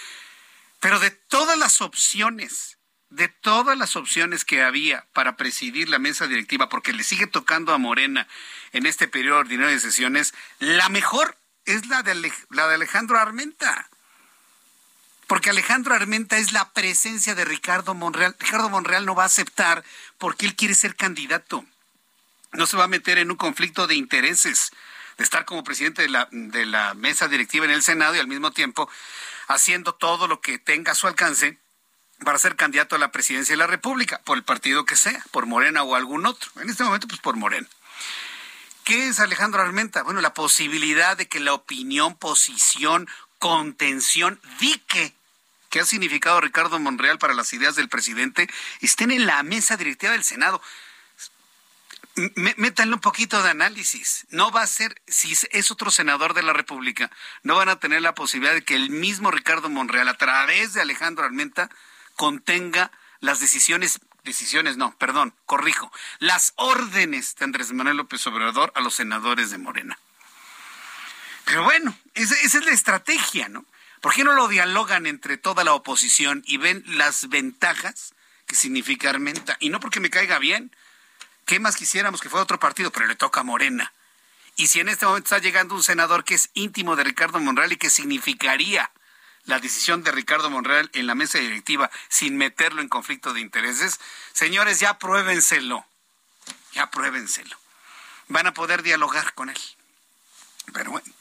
pero de todas las opciones de todas las opciones que había para presidir la mesa directiva, porque le sigue tocando a Morena en este periodo ordinario de sesiones, la mejor es la de, la de Alejandro Armenta. Porque Alejandro Armenta es la presencia de Ricardo Monreal. Ricardo Monreal no va a aceptar porque él quiere ser candidato. No se va a meter en un conflicto de intereses de estar como presidente de la, de la mesa directiva en el Senado y al mismo tiempo haciendo todo lo que tenga a su alcance para ser candidato a la presidencia de la República, por el partido que sea, por Morena o algún otro. En este momento, pues por Morena. ¿Qué es Alejandro Armenta? Bueno, la posibilidad de que la opinión, posición, contención, dique que ha significado Ricardo Monreal para las ideas del presidente, estén en la mesa directiva del Senado. Métanle un poquito de análisis. No va a ser, si es otro senador de la República, no van a tener la posibilidad de que el mismo Ricardo Monreal, a través de Alejandro Armenta, contenga las decisiones, decisiones no, perdón, corrijo, las órdenes de Andrés Manuel López Obrador a los senadores de Morena. Pero bueno, esa, esa es la estrategia, ¿no? ¿Por qué no lo dialogan entre toda la oposición y ven las ventajas que significa Armenta? Y no porque me caiga bien. ¿Qué más quisiéramos que fuera otro partido? Pero le toca a Morena. Y si en este momento está llegando un senador que es íntimo de Ricardo Monreal y que significaría la decisión de Ricardo Monreal en la mesa directiva sin meterlo en conflicto de intereses, señores, ya pruébenselo. Ya pruébenselo. Van a poder dialogar con él. Pero bueno,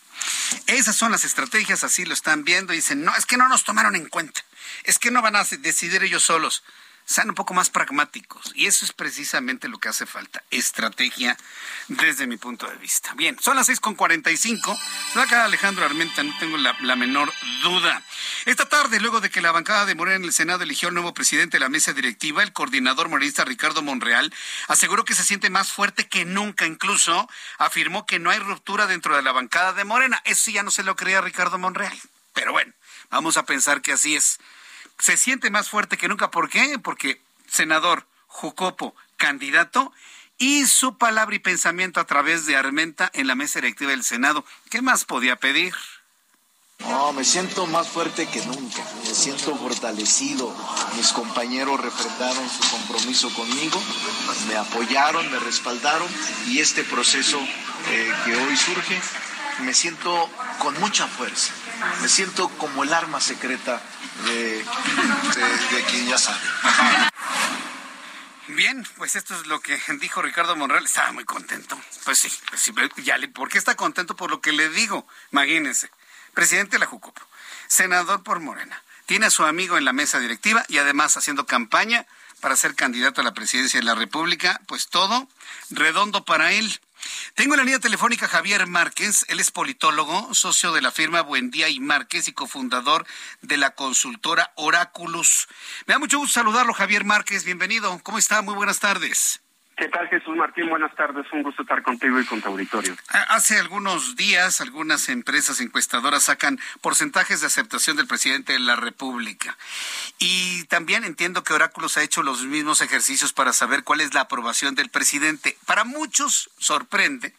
esas son las estrategias, así lo están viendo. Dicen, no, es que no nos tomaron en cuenta. Es que no van a decidir ellos solos sean un poco más pragmáticos. Y eso es precisamente lo que hace falta, estrategia desde mi punto de vista. Bien, son las seis con cuarenta y cinco. Se va a Alejandro Armenta, no tengo la, la, menor duda. Esta tarde, luego de que la bancada de Morena en el Senado eligió al nuevo presidente de la mesa directiva, el coordinador morenista Ricardo Monreal aseguró que se siente más fuerte que nunca. Incluso afirmó que no hay ruptura dentro de la bancada de Morena. Eso ya no se lo creía Ricardo Monreal. Pero bueno, vamos a pensar que así es se siente más fuerte que nunca. ¿Por qué? Porque senador Jucopo, candidato, y su palabra y pensamiento a través de Armenta en la mesa directiva del Senado. ¿Qué más podía pedir? No, me siento más fuerte que nunca, me siento fortalecido. Mis compañeros refrendaron su compromiso conmigo, me apoyaron, me respaldaron y este proceso eh, que hoy surge, me siento con mucha fuerza, me siento como el arma secreta de, quien ya sabe. Bien, pues esto es lo que dijo Ricardo Monreal. Estaba muy contento. Pues sí, pues sí ya le, ¿por qué está contento por lo que le digo? Imagínense, presidente de la Jucopo, senador por Morena, tiene a su amigo en la mesa directiva y además haciendo campaña para ser candidato a la presidencia de la República, pues todo redondo para él. Tengo en la línea telefónica Javier Márquez, él es politólogo, socio de la firma Buendía y Márquez y cofundador de la consultora Oráculos. Me da mucho gusto saludarlo, Javier Márquez, bienvenido. ¿Cómo está? Muy buenas tardes. ¿Qué tal, Jesús Martín? Buenas tardes. Un gusto estar contigo y con tu auditorio. Hace algunos días, algunas empresas encuestadoras sacan porcentajes de aceptación del presidente de la República. Y también entiendo que Oráculos ha hecho los mismos ejercicios para saber cuál es la aprobación del presidente. Para muchos sorprende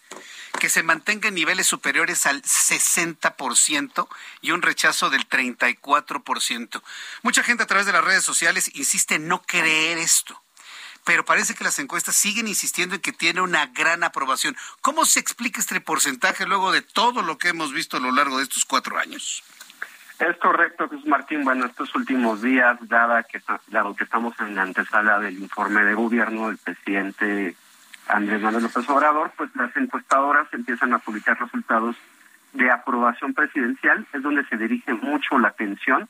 que se mantenga en niveles superiores al 60% y un rechazo del 34%. Mucha gente a través de las redes sociales insiste en no creer esto pero parece que las encuestas siguen insistiendo en que tiene una gran aprobación. ¿Cómo se explica este porcentaje luego de todo lo que hemos visto a lo largo de estos cuatro años? Es correcto, Jesús Martín. Bueno, estos últimos días, dada que, dado que estamos en la antesala del informe de gobierno del presidente Andrés Manuel López Obrador, pues las encuestadoras empiezan a publicar resultados de aprobación presidencial, es donde se dirige mucho la atención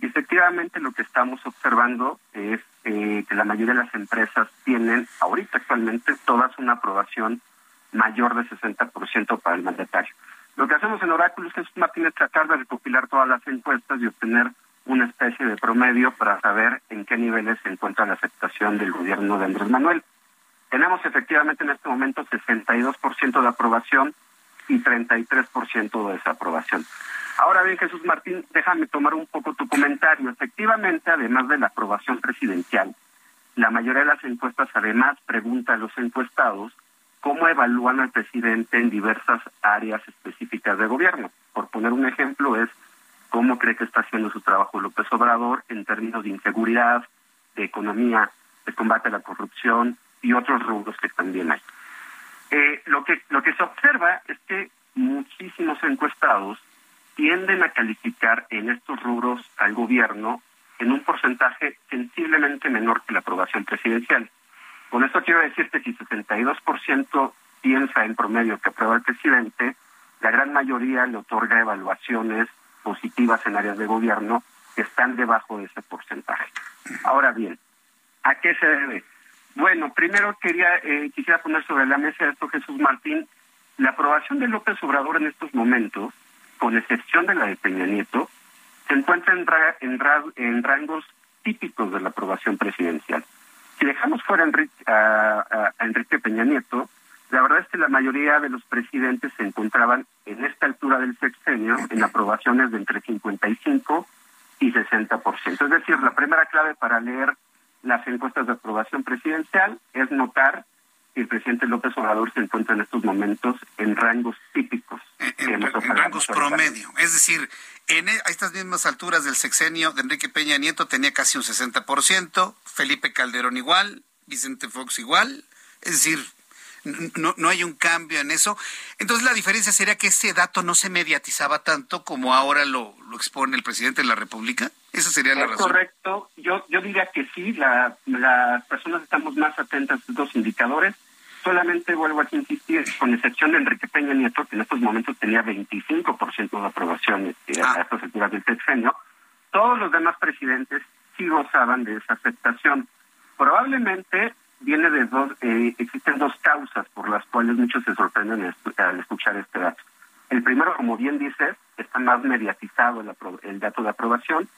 y efectivamente lo que estamos observando es eh, que la mayoría de las empresas tienen ahorita actualmente todas una aprobación mayor de 60% para el mandatario. Lo que hacemos en Oráculo es Martín es tratar de recopilar todas las encuestas y obtener una especie de promedio para saber en qué niveles se encuentra la aceptación del gobierno de Andrés Manuel. Tenemos efectivamente en este momento 62% de aprobación y 33% de desaprobación. Ahora bien, Jesús Martín, déjame tomar un poco tu comentario. Efectivamente, además de la aprobación presidencial, la mayoría de las encuestas además pregunta a los encuestados cómo evalúan al presidente en diversas áreas específicas de gobierno. Por poner un ejemplo es cómo cree que está haciendo su trabajo López Obrador en términos de inseguridad, de economía, de combate a la corrupción y otros rubros que también hay. Eh, lo, que, lo que se observa es que muchísimos encuestados tienden a calificar en estos rubros al gobierno en un porcentaje sensiblemente menor que la aprobación presidencial. Con esto quiero decir que si 62% piensa en promedio que aprueba el presidente, la gran mayoría le otorga evaluaciones positivas en áreas de gobierno que están debajo de ese porcentaje. Ahora bien, ¿a qué se debe? Bueno, primero quería eh, quisiera poner sobre la mesa esto, Jesús Martín. La aprobación de López Obrador en estos momentos, con excepción de la de Peña Nieto, se encuentra en, en, rangos típicos de la aprobación presidencial. Si dejamos fuera a Enrique Peña Nieto, la verdad es que la mayoría de los presidentes se encontraban en esta altura del sexenio en aprobaciones de entre 55 y 60%. Es decir, la primera clave para leer las encuestas de aprobación presidencial es notar el presidente López Obrador se encuentra en estos momentos en rangos típicos. En, rangos promedio. Es decir, en e, a estas mismas alturas del sexenio de Enrique Peña Nieto tenía casi un 60%, Felipe Calderón igual, Vicente Fox igual. Es decir, no, no hay un cambio en eso. Entonces la diferencia sería que ese dato no se mediatizaba tanto como ahora lo, lo expone el presidente de la República. Esa sería la razón. Correcto. Yo, yo diría que sí, la, las personas estamos más atentas a estos indicadores. Solamente vuelvo a insistir, con excepción de Enrique Peña Nieto, que en estos momentos tenía 25% de aprobación este, a ah. estas alturas del sexenio, todos los demás presidentes sí gozaban de esa aceptación. Probablemente viene de dos, eh, existen dos causas por las cuales muchos se sorprenden al escuchar este dato. El primero, como bien dice, está más mediatizado el, el dato de aprobación.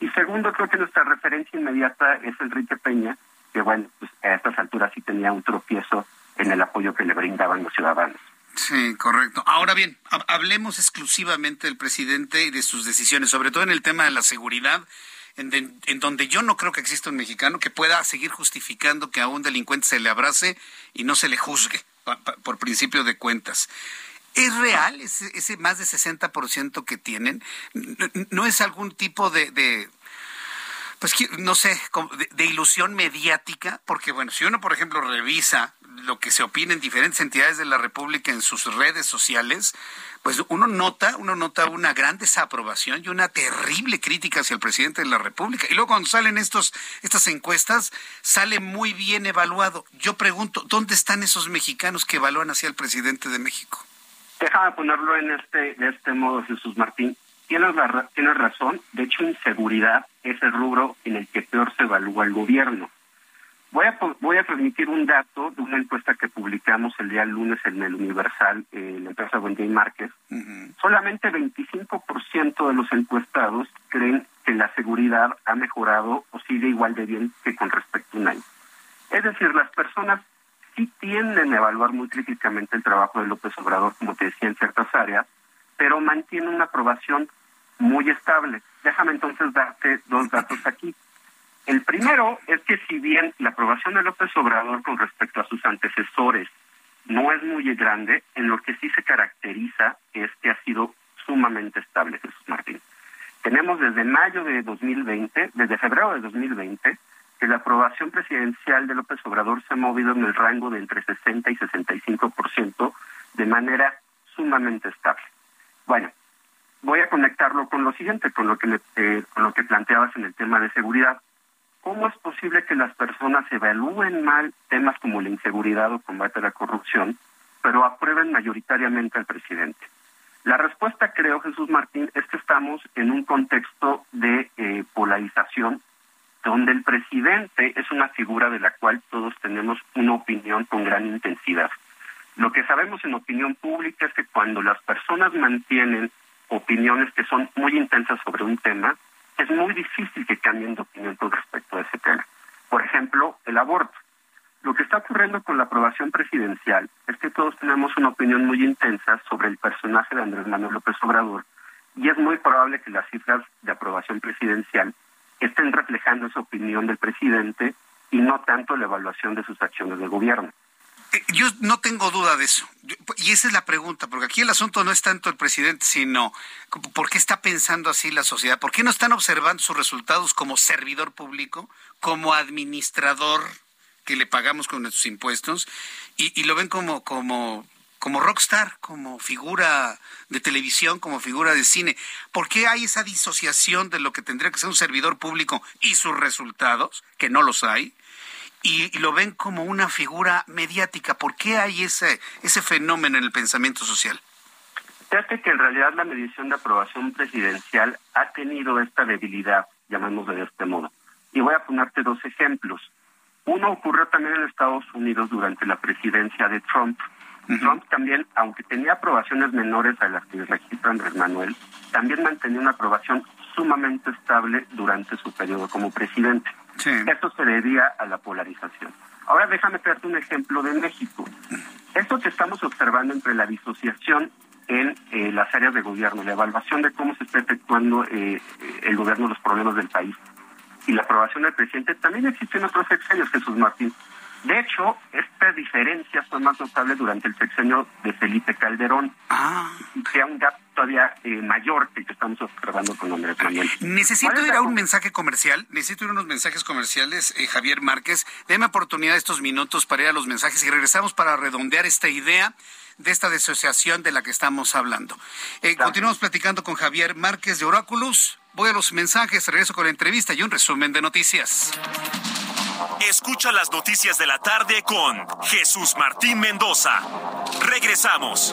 Y segundo, creo que nuestra referencia inmediata es Enrique Peña, que bueno, pues a estas alturas sí tenía un tropiezo en el apoyo que le brindaban los ciudadanos. Sí, correcto. Ahora bien, hablemos exclusivamente del presidente y de sus decisiones, sobre todo en el tema de la seguridad en, donde yo no creo que exista un mexicano que pueda seguir justificando que a un delincuente se le abrace y no se le juzgue por principio de cuentas. ¿Es real ese, más de 60% que tienen? ¿No es algún tipo de, de pues no sé, de, ilusión mediática? Porque bueno, si uno, por ejemplo, revisa lo que se opina en diferentes entidades de la República en sus redes sociales, pues uno nota, uno nota una gran desaprobación y una terrible crítica hacia el presidente de la República. Y luego cuando salen estos, estas encuestas, sale muy bien evaluado. Yo pregunto, ¿dónde están esos mexicanos que evalúan hacia el presidente de México? Déjame ponerlo en este, de este modo, Jesús Martín. Tienes, tienes razón, de hecho inseguridad es el rubro en el que peor se evalúa el gobierno. Voy a, voy a transmitir un dato de una encuesta que publicamos el día lunes en el Universal, en la empresa Wendy Márquez. Solamente 25% de los encuestados creen que la seguridad ha mejorado o sigue igual de bien que con respecto a un año. Es decir, las personas sí tienden a evaluar muy críticamente el trabajo de López Obrador, como te decía, en ciertas áreas, pero mantiene una aprobación muy estable. Déjame entonces darte dos datos aquí. El primero es que si bien la aprobación de López Obrador con respecto a sus antecesores no es muy grande, en lo que sí se caracteriza es que ha sido sumamente estable, Jesús Martín. Tenemos desde mayo de 2020, desde febrero de 2020, que la aprobación presidencial de López Obrador se ha movido en el rango de entre 60 y 65% de manera sumamente estable. Bueno, voy a conectarlo con lo siguiente, con lo que, eh, con lo que planteabas en el tema de seguridad. ¿Cómo es posible que las personas evalúen mal temas como la inseguridad o combate a la corrupción, pero aprueben mayoritariamente al presidente? La respuesta, creo, Jesús Martín, es que estamos en un contexto de eh, polarización donde el presidente es una figura de la cual todos tenemos una opinión con gran intensidad. Lo que sabemos en opinión pública es que cuando las personas mantienen opiniones que son muy intensas sobre un tema, es muy difícil que cambien de opinión con respecto a ese tema. Por ejemplo, el aborto. Lo que está ocurriendo con la aprobación presidencial es que todos tenemos una opinión muy intensa sobre el personaje de Andrés Manuel López Obrador y es muy probable que las cifras de aprobación presidencial estén reflejando esa opinión del presidente y no tanto la evaluación de sus acciones de gobierno. Eh, yo no tengo duda de eso. Y esa es la pregunta, porque aquí el asunto no es tanto el presidente, sino por qué está pensando así la sociedad, por qué no están observando sus resultados como servidor público, como administrador que le pagamos con nuestros impuestos, y, lo ven como, como como rockstar, como figura de televisión, como figura de cine. ¿Por qué hay esa disociación de lo que tendría que ser un servidor público y sus resultados, que no los hay? Y, lo ven como una figura mediática. ¿Por qué hay ese, ese fenómeno en el pensamiento social? Fíjate que en realidad la medición de aprobación presidencial ha tenido esta debilidad, llamémoslo de este modo. Y voy a ponerte dos ejemplos. Uno ocurrió también en Estados Unidos durante la presidencia de Trump. Trump también, aunque tenía aprobaciones menores a las que registra Andrés Manuel, también mantenía una aprobación sumamente estable durante su periodo como presidente. Esto se debía a la polarización. Ahora déjame darte un ejemplo de México. Esto que estamos observando entre la disociación en eh, las áreas de gobierno, la evaluación de cómo se está efectuando eh, el gobierno los problemas del país y la aprobación del presidente, también existe en otros sexenios, Jesús Martín. De hecho, esta diferencia fue más notable durante el sexenio de Felipe Calderón. Ah. Sea un gap todavía eh, mayor que el que estamos observando con Andrés Manuel. Necesito ir a un mensaje comercial, necesito ir a unos mensajes comerciales, eh, Javier Márquez. Deme oportunidad estos minutos para ir a los mensajes y regresamos para redondear esta idea de esta disociación de la que estamos hablando. Eh, continuamos platicando con Javier Márquez de Oráculos. Voy a los mensajes, regreso con la entrevista y un resumen de noticias. Escucha las noticias de la tarde con Jesús Martín Mendoza. Regresamos.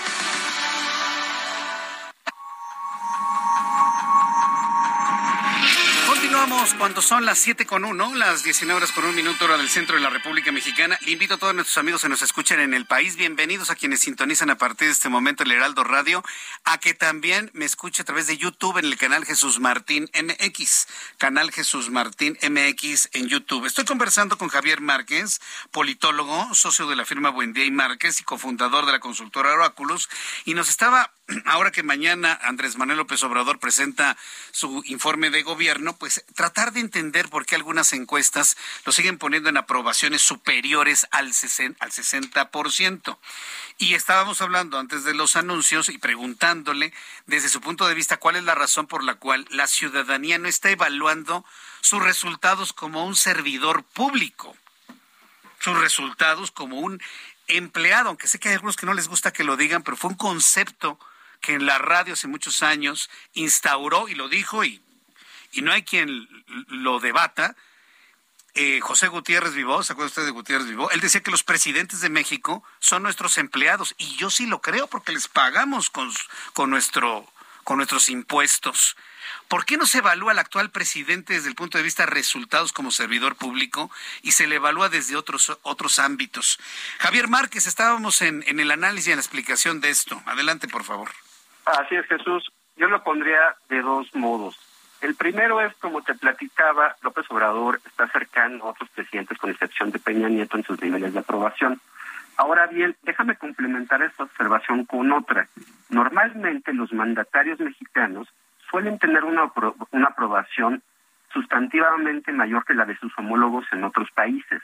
Continuamos cuando son las 7 con 1, las 19 horas con un minuto hora del centro de la República Mexicana. Le invito a todos nuestros amigos que nos escuchan en el país, bienvenidos a quienes sintonizan a partir de este momento el Heraldo Radio, a que también me escuche a través de YouTube en el canal Jesús Martín MX, canal Jesús Martín MX en YouTube. Estoy conversando con Javier Márquez, politólogo, socio de la firma Buendía y Márquez y cofundador de la consultora Oráculos, y nos estaba ahora que mañana Andrés Manuel López Obrador presenta su informe de gobierno, pues tratar de entender por qué algunas encuestas lo siguen poniendo en aprobaciones superiores al 60%. Y estábamos hablando antes de los anuncios y preguntándole desde su punto de vista cuál es la razón por la cual la ciudadanía no está evaluando sus resultados como un servidor público, sus resultados como un empleado, aunque sé que hay algunos que no les gusta que lo digan, pero fue un concepto que en la radio hace muchos años instauró y lo dijo y, y no hay quien lo debata. Eh, José Gutiérrez Vivó, ¿se acuerda usted de Gutiérrez Vivó? Él decía que los presidentes de México son nuestros empleados y yo sí lo creo porque les pagamos con, con, nuestro, con nuestros impuestos. ¿Por qué no se evalúa al actual presidente desde el punto de vista de resultados como servidor público y se le evalúa desde otros, otros ámbitos? Javier Márquez, estábamos en, en el análisis y en la explicación de esto. Adelante, por favor. Así es, Jesús. Yo lo pondría de dos modos. El primero es, como te platicaba, López Obrador está cercano a otros presidentes, con excepción de Peña Nieto, en sus niveles de aprobación. Ahora bien, déjame complementar esta observación con otra. Normalmente los mandatarios mexicanos suelen tener una, una aprobación sustantivamente mayor que la de sus homólogos en otros países.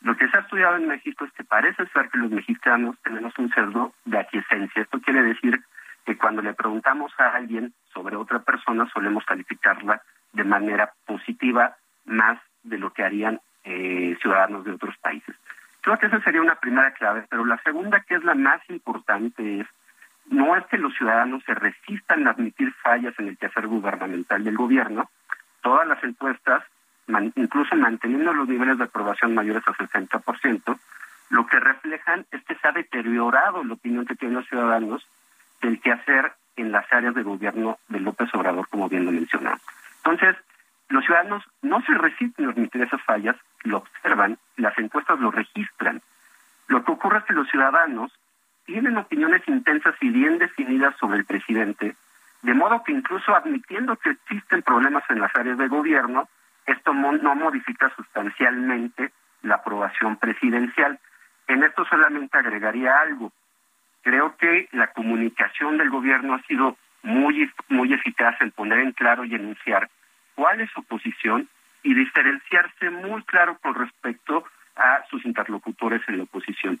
Lo que se ha estudiado en México es que parece ser que los mexicanos tenemos un cerdo de aquiescencia. Esto quiere decir que cuando le preguntamos a alguien sobre otra persona solemos calificarla de manera positiva más de lo que harían eh, ciudadanos de otros países. Creo que esa sería una primera clave, pero la segunda, que es la más importante, es no es que los ciudadanos se resistan a admitir fallas en el quehacer gubernamental del gobierno. Todas las encuestas incluso manteniendo los niveles de aprobación mayores al 60%, lo que reflejan es que se ha deteriorado la opinión que tienen los ciudadanos del hacer en las áreas de gobierno de López Obrador, como bien lo mencionaba. Entonces, los ciudadanos no se resisten a admitir esas fallas, lo observan, las encuestas lo registran. Lo que ocurre es que los ciudadanos tienen opiniones intensas y bien definidas sobre el presidente, de modo que incluso admitiendo que existen problemas en las áreas de gobierno, esto no modifica sustancialmente la aprobación presidencial. En esto solamente agregaría algo. Creo que la comunicación del gobierno ha sido muy, muy eficaz en poner en claro y enunciar cuál es su posición y diferenciarse muy claro con respecto a sus interlocutores en la oposición.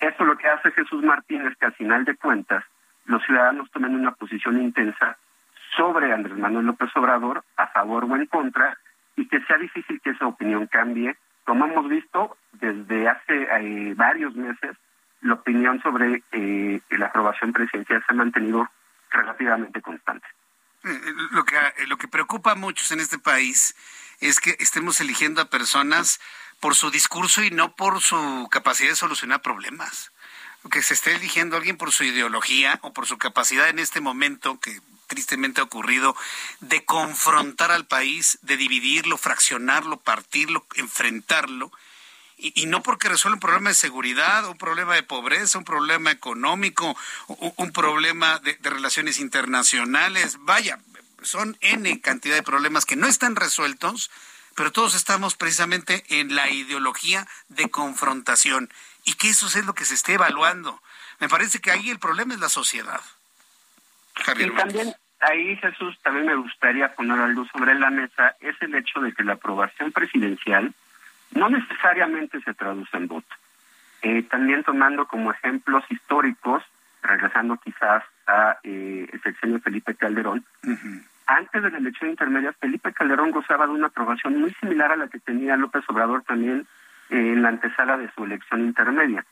Esto lo que hace Jesús Martínez, que al final de cuentas los ciudadanos tomen una posición intensa sobre Andrés Manuel López Obrador, a favor o en contra, y que sea difícil que esa opinión cambie. Como hemos visto desde hace eh, varios meses, la opinión sobre eh, la aprobación presidencial se ha mantenido relativamente constante. Eh, lo que, lo que preocupa a muchos en este país es que estemos eligiendo a personas por su discurso y no por su capacidad de solucionar problemas. Que se esté eligiendo a alguien por su ideología o por su capacidad en este momento, que tristemente ha ocurrido, de confrontar al país, de dividirlo, fraccionarlo, partirlo, enfrentarlo. Y, no porque resuelva un problema de seguridad, un problema de pobreza, un problema económico, un, problema de, de relaciones internacionales. Vaya, son N cantidad de problemas que no están resueltos, pero todos estamos precisamente en la ideología de confrontación y que eso es lo que se esté evaluando. Me parece que ahí el problema es la sociedad. y también ahí, Jesús, también me gustaría poner algo sobre la mesa, es el hecho de que la aprobación presidencial no necesariamente se traduce en voto. Eh, también tomando como ejemplos históricos, regresando quizás a eh, el sexenio Felipe Calderón, antes de la elección intermedia, Felipe Calderón gozaba de una aprobación muy similar a la que tenía López Obrador también eh, en la antesala de su elección intermedia.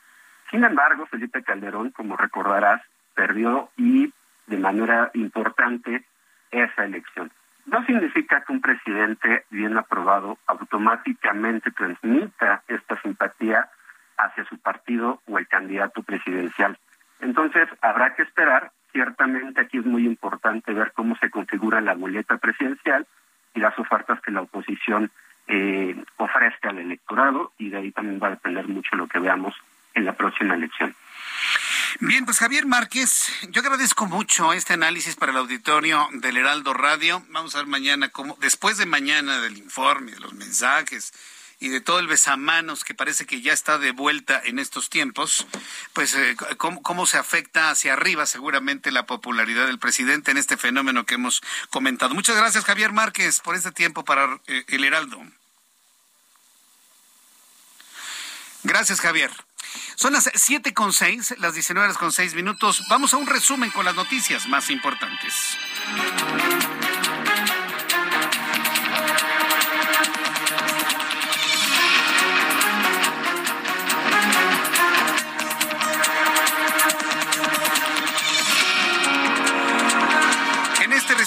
Sin embargo, Felipe Calderón, como recordarás, perdió y de manera importante esa elección. No significa que un presidente bien aprobado automáticamente transmita esta simpatía hacia su partido o el candidato presidencial. Entonces, habrá que esperar. Ciertamente aquí es muy importante ver cómo se configura la boleta presidencial y las ofertas que la oposición eh, ofrezca al electorado y de ahí también va a depender mucho lo que veamos en la próxima elección. Bien, pues Javier Márquez, yo agradezco mucho este análisis para el auditorio del Heraldo Radio. Vamos a ver mañana cómo, después de mañana del informe, de los mensajes y de todo el besamanos que parece que ya está de vuelta en estos tiempos, pues eh, cómo, se afecta hacia arriba seguramente la popularidad del presidente en este fenómeno que hemos comentado. Muchas gracias Javier Márquez por este tiempo para eh, el Heraldo. Gracias Javier. Son las siete con seis, las 19 horas con seis minutos. Vamos a un resumen con las noticias más importantes.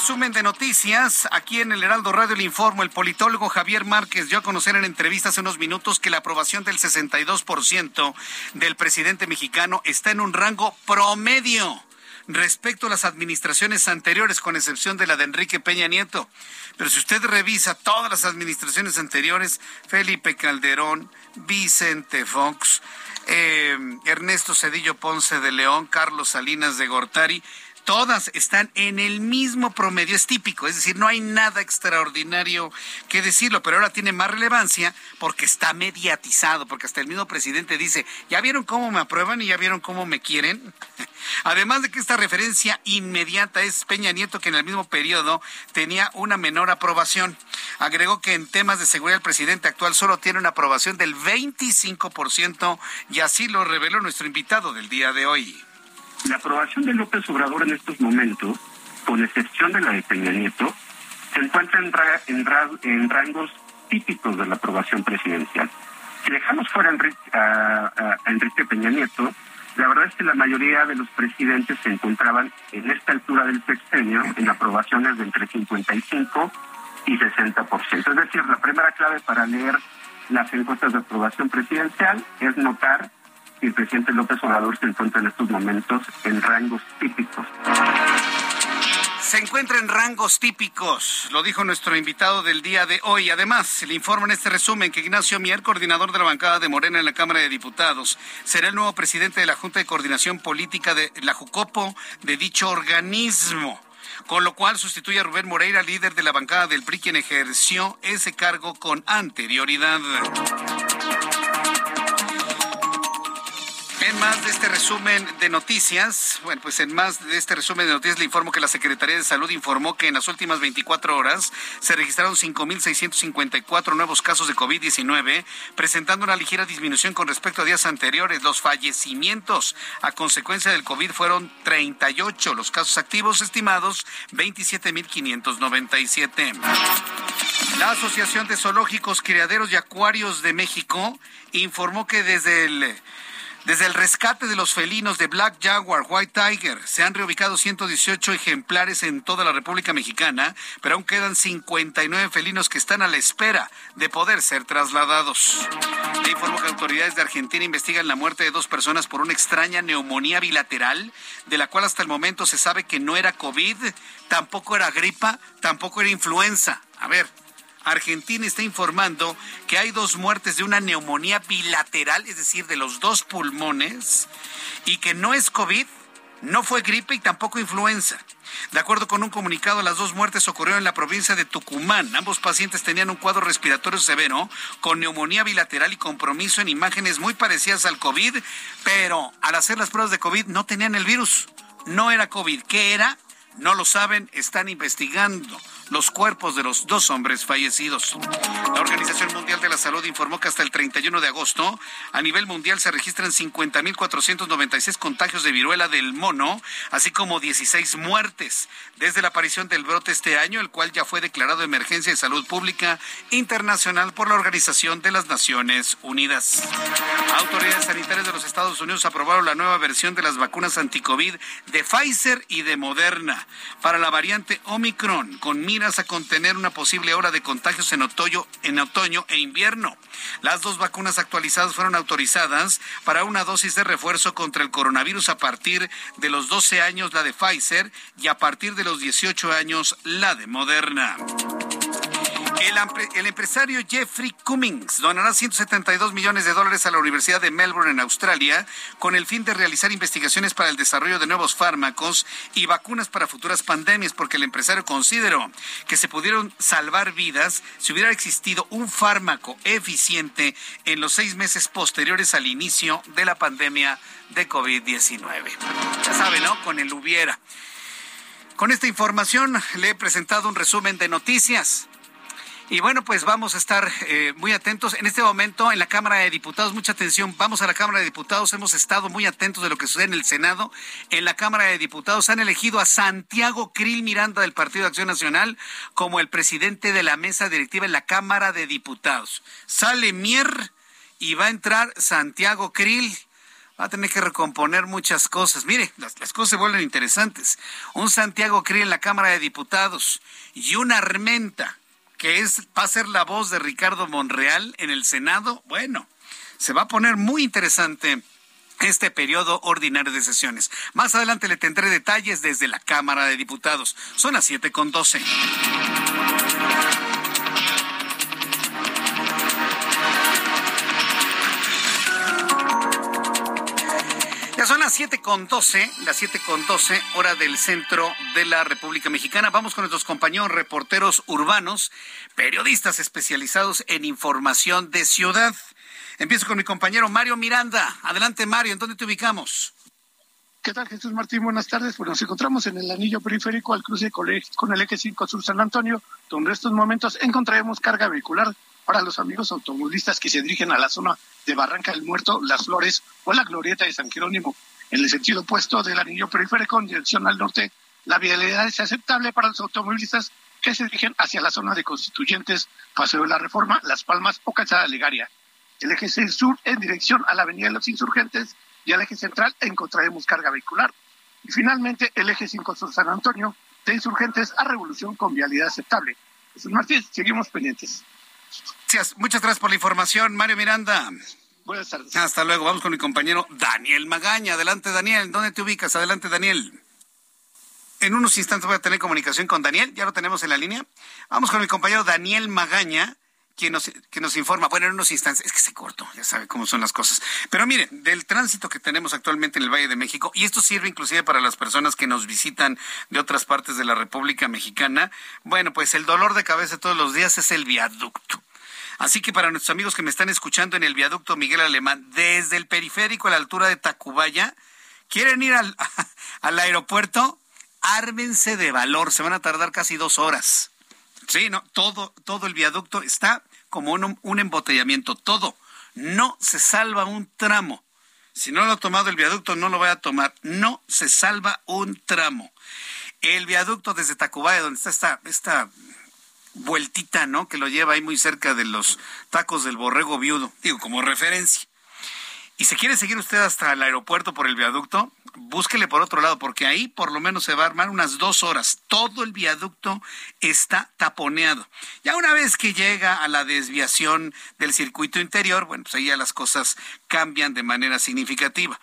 Resumen de noticias. Aquí en el Heraldo Radio le informo, el politólogo Javier Márquez dio a conocer en entrevista hace unos minutos que la aprobación del 62% del presidente mexicano está en un rango promedio respecto a las administraciones anteriores, con excepción de la de Enrique Peña Nieto. Pero si usted revisa todas las administraciones anteriores, Felipe Calderón, Vicente Fox, eh, Ernesto Cedillo Ponce de León, Carlos Salinas de Gortari, Todas están en el mismo promedio, es típico, es decir, no hay nada extraordinario que decirlo, pero ahora tiene más relevancia porque está mediatizado, porque hasta el mismo presidente dice, ¿ya vieron cómo me aprueban y ya vieron cómo me quieren? Además de que esta referencia inmediata es Peña Nieto, que en el mismo periodo tenía una menor aprobación. Agregó que en temas de seguridad el presidente actual solo tiene una aprobación del 25% y así lo reveló nuestro invitado del día de hoy. La aprobación de López Obrador en estos momentos, con excepción de la de Peña Nieto, se encuentra en, rangos típicos de la aprobación presidencial. Si dejamos fuera a Enrique Peña Nieto, la verdad es que la mayoría de los presidentes se encontraban en esta altura del sexenio en aprobaciones de entre 55 y 60%. Es decir, la primera clave para leer las encuestas de aprobación presidencial es notar el presidente López Obrador se encuentra en estos momentos en rangos típicos. Se encuentra en rangos típicos, lo dijo nuestro invitado del día de hoy. Además, le informo en este resumen que Ignacio Mier, coordinador de la bancada de Morena en la Cámara de Diputados, será el nuevo presidente de la Junta de Coordinación Política de la Jucopo de dicho organismo con lo cual sustituye a Rubén Moreira, líder de la bancada del PRI, quien ejerció ese cargo con anterioridad. En más de este resumen de noticias, bueno, pues en más de este resumen de noticias le informo que la Secretaría de Salud informó que en las últimas 24 horas se registraron 5.654 nuevos casos de COVID-19, presentando una ligera disminución con respecto a días anteriores. Los fallecimientos a consecuencia del COVID fueron 38, los casos activos estimados 27.597. La Asociación de Zoológicos, Criaderos y Acuarios de México informó que desde el desde el rescate de los felinos de Black Jaguar, White Tiger, se han reubicado 118 ejemplares en toda la República Mexicana, pero aún quedan 59 felinos que están a la espera de poder ser trasladados. Le informo que autoridades de Argentina investigan la muerte de dos personas por una extraña neumonía bilateral, de la cual hasta el momento se sabe que no era COVID, tampoco era gripa, tampoco era influenza. A ver, Argentina está informando que hay dos muertes de una neumonía bilateral, es decir, de los dos pulmones, y que no es COVID, no fue gripe y tampoco influenza. De acuerdo con un comunicado, las dos muertes ocurrieron en la provincia de Tucumán. Ambos pacientes tenían un cuadro respiratorio severo con neumonía bilateral y compromiso en imágenes muy parecidas al COVID, pero al hacer las pruebas de COVID no tenían el virus. No era COVID. ¿Qué era? No lo saben, están investigando los cuerpos de los dos hombres fallecidos. La Organización Mundial de la Salud informó que hasta el 31 de agosto a nivel mundial se registran 50.496 contagios de viruela del mono, así como 16 muertes desde la aparición del brote este año, el cual ya fue declarado emergencia de salud pública internacional por la Organización de las Naciones Unidas. Autoridades sanitarias de los Estados Unidos aprobaron la nueva versión de las vacunas anticovid de Pfizer y de Moderna para la variante Omicron con a contener una posible hora de contagios en otoño, en otoño e invierno. Las dos vacunas actualizadas fueron autorizadas para una dosis de refuerzo contra el coronavirus a partir de los 12 años la de Pfizer y a partir de los 18 años la de Moderna. El, empresario Jeffrey Cummings donará 172 millones de dólares a la Universidad de Melbourne en Australia con el fin de realizar investigaciones para el desarrollo de nuevos fármacos y vacunas para futuras pandemias, porque el empresario consideró que se pudieron salvar vidas si hubiera existido un fármaco eficiente en los seis meses posteriores al inicio de la pandemia de COVID-19. Ya sabe, ¿no? Con el hubiera. Con esta información le he presentado un resumen de noticias. Y bueno, pues vamos a estar eh, muy atentos. En este momento, en la Cámara de Diputados, mucha atención, vamos a la Cámara de Diputados, hemos estado muy atentos de lo que sucede en el Senado. En la Cámara de Diputados han elegido a Santiago Krill Miranda del Partido de Acción Nacional como el presidente de la mesa directiva en la Cámara de Diputados. Sale Mier y va a entrar Santiago Krill va a tener que recomponer muchas cosas. Mire, las, las, cosas se vuelven interesantes. Un Santiago Krill en la Cámara de Diputados y una Armenta que es, va a ser la voz de Ricardo Monreal en el Senado, bueno, se va a poner muy interesante este periodo ordinario de sesiones. Más adelante le tendré detalles desde la Cámara de Diputados. Son las 7.12. Son las siete con doce, las siete con doce, hora del centro de la República Mexicana. Vamos con nuestros compañeros reporteros urbanos, periodistas especializados en información de ciudad. Empiezo con mi compañero Mario Miranda. Adelante, Mario, ¿en dónde te ubicamos? ¿Qué tal, Jesús Martín? Buenas tardes. Pues nos encontramos en el anillo periférico al cruce con el eje 5 Sur San Antonio, donde en estos momentos encontraremos carga vehicular para los amigos automovilistas que se dirigen a la zona de Barranca del Muerto, Las Flores o la Glorieta de San Jerónimo. En el sentido opuesto del anillo periférico en dirección al norte, la vialidad es aceptable para los automovilistas que se dirigen hacia la zona de Constituyentes, Paseo de la Reforma, Las Palmas o Calzada Legaria. El eje 6 sur en dirección a la Avenida de los Insurgentes y al eje central encontraremos carga vehicular. Y finalmente el eje 5 sur San Antonio de Insurgentes a Revolución con vialidad aceptable. Jesús Martínez, seguimos pendientes. Gracias, muchas gracias por la información, Mario Miranda. Buenas tardes. Hasta luego, vamos con mi compañero Daniel Magaña. Adelante, Daniel, ¿dónde te ubicas? Adelante, Daniel. En unos instantes voy a tener comunicación con Daniel, ya lo tenemos en la línea. Vamos con mi compañero Daniel Magaña, quien nos, que nos informa, bueno, en unos instantes, es que se cortó, ya sabe cómo son las cosas. Pero miren, del tránsito que tenemos actualmente en el Valle de México, y esto sirve inclusive para las personas que nos visitan de otras partes de la República Mexicana, bueno, pues el dolor de cabeza todos los días es el viaducto. Así que para nuestros amigos que me están escuchando en el viaducto Miguel Alemán, desde el periférico a la altura de Tacubaya, ¿quieren ir al, al aeropuerto? Ármense de valor, se van a tardar casi dos horas. Sí, no, todo, todo el viaducto está como un, un embotellamiento, todo. No se salva un tramo. Si no lo ha tomado el viaducto, no lo voy a tomar. No se salva un tramo. El viaducto desde Tacubaya, donde está esta, esta vueltita, ¿no? Que lo lleva ahí muy cerca de los tacos del borrego viudo, digo, como referencia. Y si quiere seguir usted hasta el aeropuerto por el viaducto, búsquele por otro lado, porque ahí por lo menos se va a armar unas dos horas. Todo el viaducto está taponeado. Ya una vez que llega a la desviación del circuito interior, bueno, pues ahí ya las cosas cambian de manera significativa.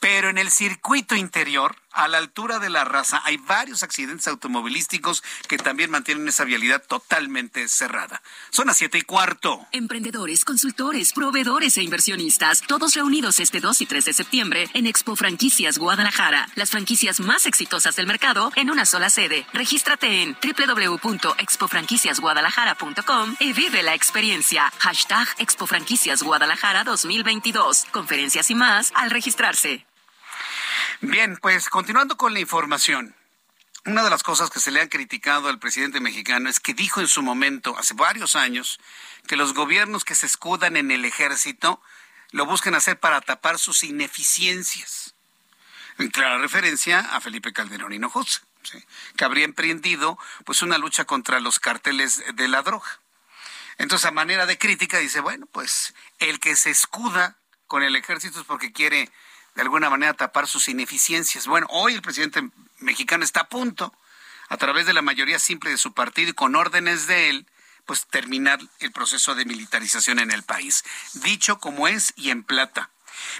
Pero en el circuito interior, a la altura de la raza, hay varios accidentes automovilísticos que también mantienen esa vialidad totalmente cerrada. Son las siete y cuarto. Emprendedores, consultores, proveedores e inversionistas, todos reunidos este 2 y 3 de septiembre en Expo Franquicias Guadalajara. Las franquicias más exitosas del mercado en una sola sede. Regístrate en www.expofranquiciasguadalajara.com y vive la experiencia. Hashtag Expo Franquicias Guadalajara 2022. Conferencias y más al registrarse. Bien, pues continuando con la información. Una de las cosas que se le han criticado al presidente mexicano es que dijo en su momento, hace varios años, que los gobiernos que se escudan en el ejército lo buscan hacer para tapar sus ineficiencias. En clara referencia a Felipe Calderón Hinojosa, ¿sí? que habría emprendido pues una lucha contra los carteles de la droga. Entonces, a manera de crítica, dice, bueno, pues el que se escuda con el ejército es porque quiere de alguna manera tapar sus ineficiencias. Bueno, hoy el presidente mexicano está a punto, a través de la mayoría simple de su partido y con órdenes de él, pues terminar el proceso de militarización en el país. Dicho como es y en plata.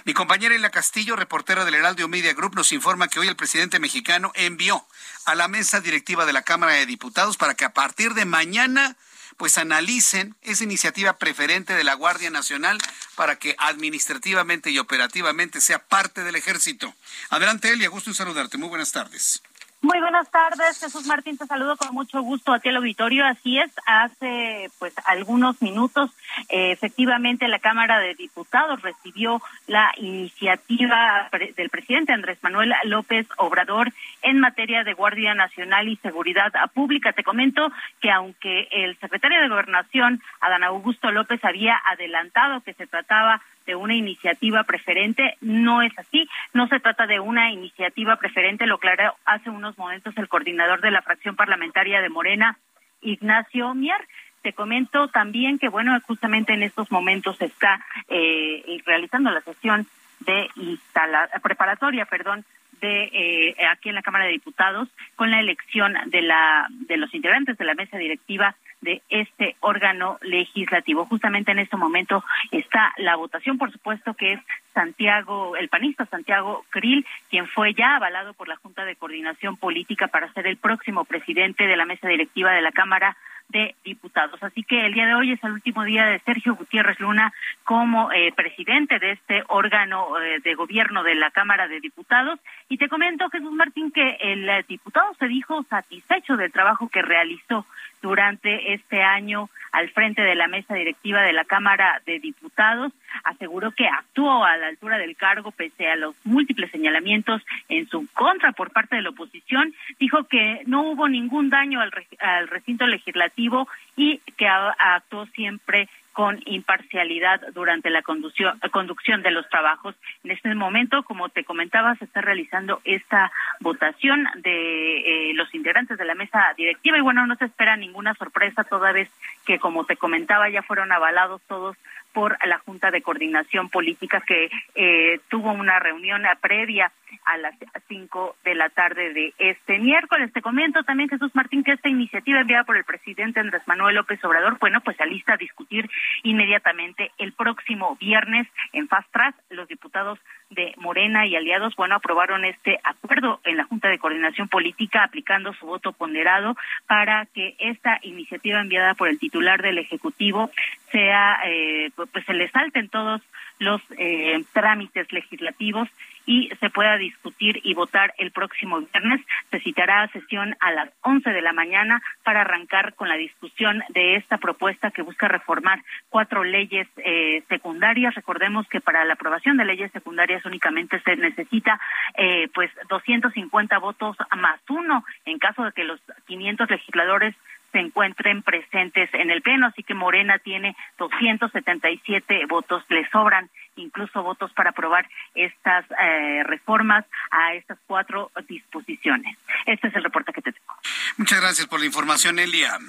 Mi compañera Ela Castillo, reportera del Heraldo Media Group, nos informa que hoy el presidente mexicano envió a la mesa directiva de la Cámara de Diputados para que a partir de mañana pues analicen esa iniciativa preferente de la Guardia Nacional para que administrativamente y operativamente sea parte del ejército. Adelante, Elia, gusto en saludarte. Muy buenas tardes. Muy buenas tardes, Jesús Martín, te saludo con mucho gusto aquí al auditorio. Así es, hace pues algunos minutos eh, efectivamente la Cámara de Diputados recibió la iniciativa del presidente Andrés Manuel López Obrador en materia de Guardia Nacional y Seguridad Pública. Te comento que aunque el secretario de Gobernación, Adán Augusto López, había adelantado que se trataba de una iniciativa preferente. No es así, no se trata de una iniciativa preferente, lo aclaró hace unos momentos el coordinador de la fracción parlamentaria de Morena, Ignacio Mier. Te comento también que, bueno, justamente en estos momentos se está eh, realizando la sesión de instala preparatoria, perdón, de eh, aquí en la Cámara de Diputados con la elección de la de los integrantes de la mesa directiva de este órgano legislativo. Justamente en este momento está la votación, por supuesto que es Santiago, el panista Santiago Krill, quien fue ya avalado por la Junta de Coordinación Política para ser el próximo presidente de la mesa directiva de la Cámara de Diputados. Así que el día de hoy es el último día de Sergio Gutiérrez Luna como eh, presidente de este órgano eh, de gobierno de la Cámara de Diputados. Y te comento, Jesús Martín, que el eh, diputado se dijo satisfecho del trabajo que realizó durante este año al frente de la mesa directiva de la Cámara de Diputados. Aseguró que actuó a la altura del cargo pese a los múltiples señalamientos en su contra por parte de la oposición. Dijo que no hubo ningún daño al, al recinto legislativo y que actuó siempre con imparcialidad durante la conducción de los trabajos. En este momento, como te comentaba, se está realizando esta votación de eh, los integrantes de la mesa directiva y bueno, no se espera ninguna sorpresa toda vez que, como te comentaba, ya fueron avalados todos por la Junta de Coordinación Política que eh, tuvo una reunión previa a las cinco de la tarde de este miércoles. Te comento también, Jesús Martín, que esta iniciativa enviada por el presidente Andrés Manuel López Obrador, bueno, pues se lista a discutir inmediatamente el próximo viernes en Fast Track. Los diputados de Morena y aliados, bueno, aprobaron este acuerdo en la Junta de Coordinación Política aplicando su voto ponderado para que esta iniciativa enviada por el titular del Ejecutivo sea, eh, pues se le salten todos los eh, trámites legislativos y se pueda discutir y votar el próximo viernes. Se citará sesión a las 11 de la mañana para arrancar con la discusión de esta propuesta que busca reformar cuatro leyes eh, secundarias. Recordemos que para la aprobación de leyes secundarias únicamente se necesita eh, pues 250 votos más uno en caso de que los 500 legisladores se encuentren presentes en el Pleno, así que Morena tiene 277 votos, le sobran incluso votos para aprobar estas eh, reformas a estas cuatro disposiciones. Este es el reporte que te tengo. Muchas gracias por la información, Elia.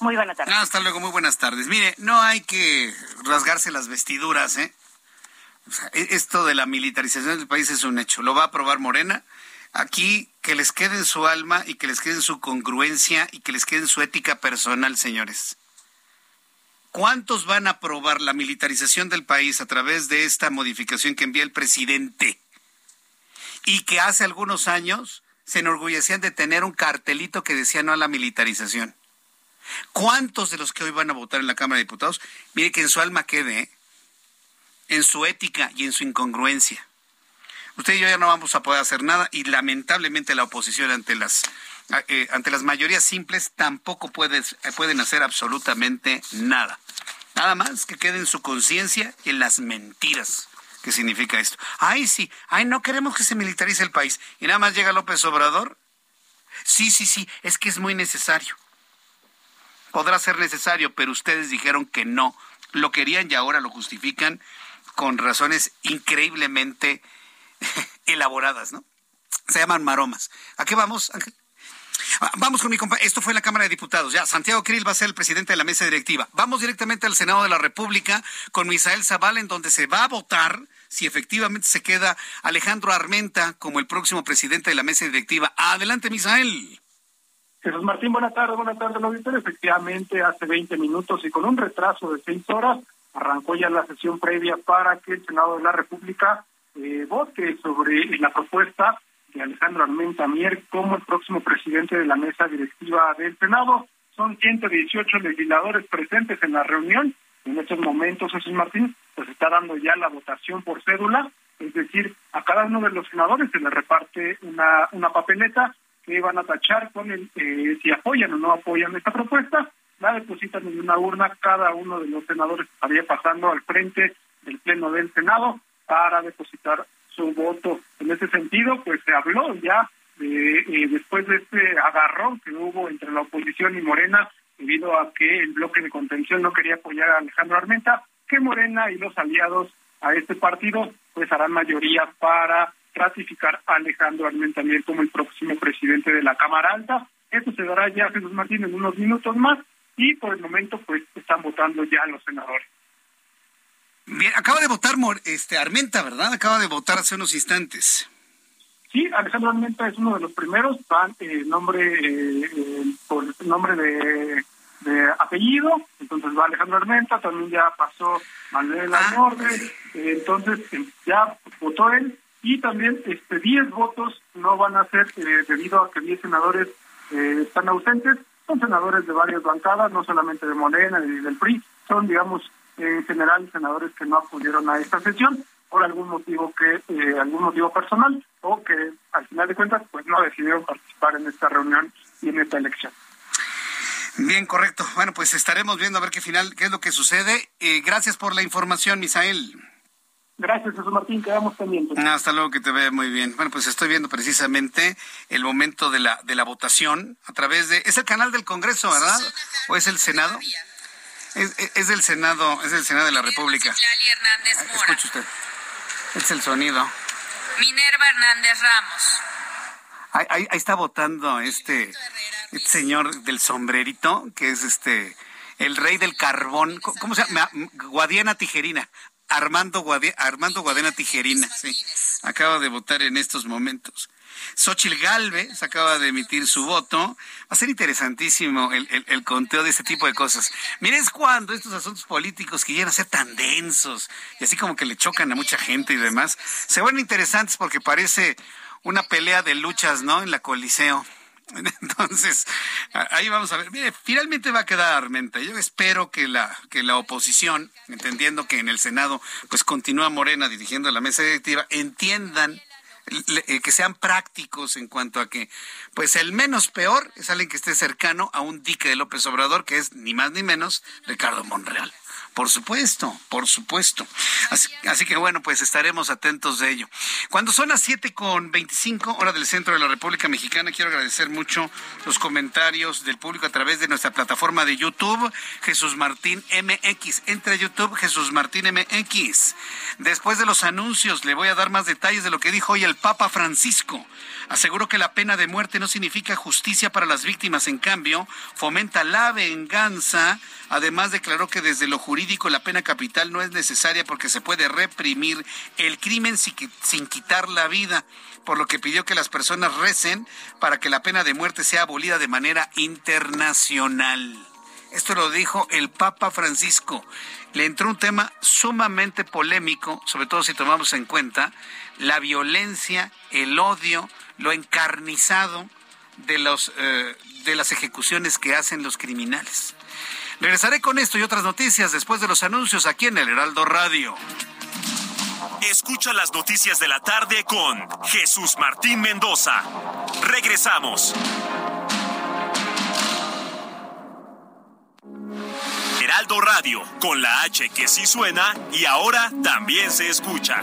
Muy buenas tardes. hasta luego, muy buenas tardes. Mire, no hay que rasgarse las vestiduras, ¿eh? E-, esto de la militarización del país es un hecho. Lo va a aprobar Morena Aquí que les quede en su alma y que les quede en su congruencia y que les quede en su ética personal, señores. ¿Cuántos van a aprobar la militarización del país a través de esta modificación que envía el presidente? Y que hace algunos años se enorgullecían de tener un cartelito que decía no a la militarización. ¿Cuántos de los que hoy van a votar en la Cámara de Diputados? Mire que en su alma quede, ¿eh? en su ética y en su incongruencia usted y yo ya no vamos a poder hacer nada y lamentablemente la oposición ante las eh, ante las mayorías simples tampoco puede, pueden hacer absolutamente nada. Nada más que quede en su conciencia en las mentiras que significa esto. Ay, sí, ay, no queremos que se militarice el país. Y nada más llega López Obrador. Sí, sí, sí, es que es muy necesario. Podrá ser necesario, pero ustedes dijeron que no. Lo querían y ahora lo justifican con razones increíblemente elaboradas, ¿no? Se llaman maromas. ¿A qué vamos, Ángel? Ah, vamos con mi compañero. Esto fue en la Cámara de Diputados. Ya, Santiago Krill va a ser el presidente de la mesa directiva. Vamos directamente al Senado de la República con Misael Zavala, en donde se va a votar si efectivamente se queda Alejandro Armenta como el próximo presidente de la mesa directiva. Adelante, Misael. Jesús Martín, buenas tardes, buenas tardes, auditor. Efectivamente, hace 20 minutos y con un retraso de seis horas, arrancó ya la sesión previa para que el Senado de la República eh, vote sobre la propuesta de Alejandro Armenta Mier como el próximo presidente de la mesa directiva del Senado. Son 118 legisladores presentes en la reunión. En estos momentos, Jesús Martín, pues está dando ya la votación por cédula, es decir, a cada uno de los senadores se le reparte una, una papeleta que van a tachar con el eh, si apoyan o no apoyan esta propuesta, la depositan en una urna, cada uno de los senadores estaría pasando al frente del Pleno del Senado para depositar su voto. En ese sentido, pues se habló ya de, eh, después de este agarrón que hubo entre la oposición y Morena, debido a que el bloque de contención no quería apoyar a Alejandro Armenta, que Morena y los aliados a este partido pues harán mayoría para ratificar a Alejandro Armenta también como el próximo presidente de la Cámara Alta. Esto se dará ya, Jesús Martín, en unos minutos más y por el momento pues están votando ya los senadores. Bien, acaba de votar este Armenta, ¿verdad? Acaba de votar hace unos instantes. Sí, Alejandro Armenta es uno de los primeros, van eh, nombre eh, eh, por nombre de, de apellido, entonces va Alejandro Armenta, también ya pasó Manuel Almorde, entonces ya votó él, y también este 10 votos no van a ser debido a que 10 senadores están ausentes, son senadores de varias bancadas, no solamente de Morena ni del PRI, son digamos en general senadores que no acudieron a esta sesión por algún motivo que eh, algún motivo personal o que al final de cuentas pues no decidieron participar en esta reunión y en esta elección. Bien, correcto. Bueno, pues estaremos viendo a ver qué final, qué es lo que sucede. Eh, gracias por la información, Misael. Gracias, Jesús Martín, quedamos pendientes. Hasta luego, que te vea muy bien. Bueno, pues estoy viendo precisamente el momento de la, de la votación a través de... Es el canal del Congreso, ¿verdad? ¿O es el Senado? Es, es, del Senado, es del Senado de la República. Escuche usted. Es el sonido. Minerva Hernández Ramos. Ahí, ahí, está votando este, este, señor del sombrerito, que es este el rey del carbón. ¿Cómo se llama? Guadiana Tijerina. Armando, Armando Guadiana Tijerina, sí. Acaba de votar en estos momentos. Xochil Galvez acaba de emitir su voto. Va a ser interesantísimo el, el, conteo de este tipo de cosas. Mire, es cuando estos asuntos políticos que llegan a ser tan densos y así como que le chocan a mucha gente y demás, se vuelven interesantes porque parece una pelea de luchas, ¿no? En la Coliseo. Entonces, ahí vamos a ver. Mire, finalmente va a quedar Armenta. Yo espero que la, que la oposición, entendiendo que en el Senado, pues continúa Morena dirigiendo la mesa directiva, entiendan que sean prácticos en cuanto a que, pues el menos peor es alguien que esté cercano a un dique de López Obrador, que es ni más ni menos Ricardo Monreal. Por supuesto, por supuesto. Así, que bueno, pues estaremos atentos de ello. Cuando son las siete con veinticinco, hora del centro de la República Mexicana, quiero agradecer mucho los comentarios del público a través de nuestra plataforma de YouTube, Jesús Martín MX. Entre a YouTube, Jesús Martín MX. Después de los anuncios, le voy a dar más detalles de lo que dijo hoy el Papa Francisco. Aseguró que la pena de muerte no significa justicia para las víctimas, en cambio, fomenta la venganza. Además, declaró que desde lo jurídico la pena capital no es necesaria porque se puede reprimir el crimen sin quitar la vida, por lo que pidió que las personas recen para que la pena de muerte sea abolida de manera internacional. Esto lo dijo el Papa Francisco. Le entró un tema sumamente polémico, sobre todo si tomamos en cuenta la violencia, el odio, lo encarnizado de, los, eh, de las ejecuciones que hacen los criminales. Regresaré con esto y otras noticias después de los anuncios aquí en el Heraldo Radio. Escucha las noticias de la tarde con Jesús Martín Mendoza. Regresamos. Heraldo Radio, con la H que sí suena y ahora también se escucha.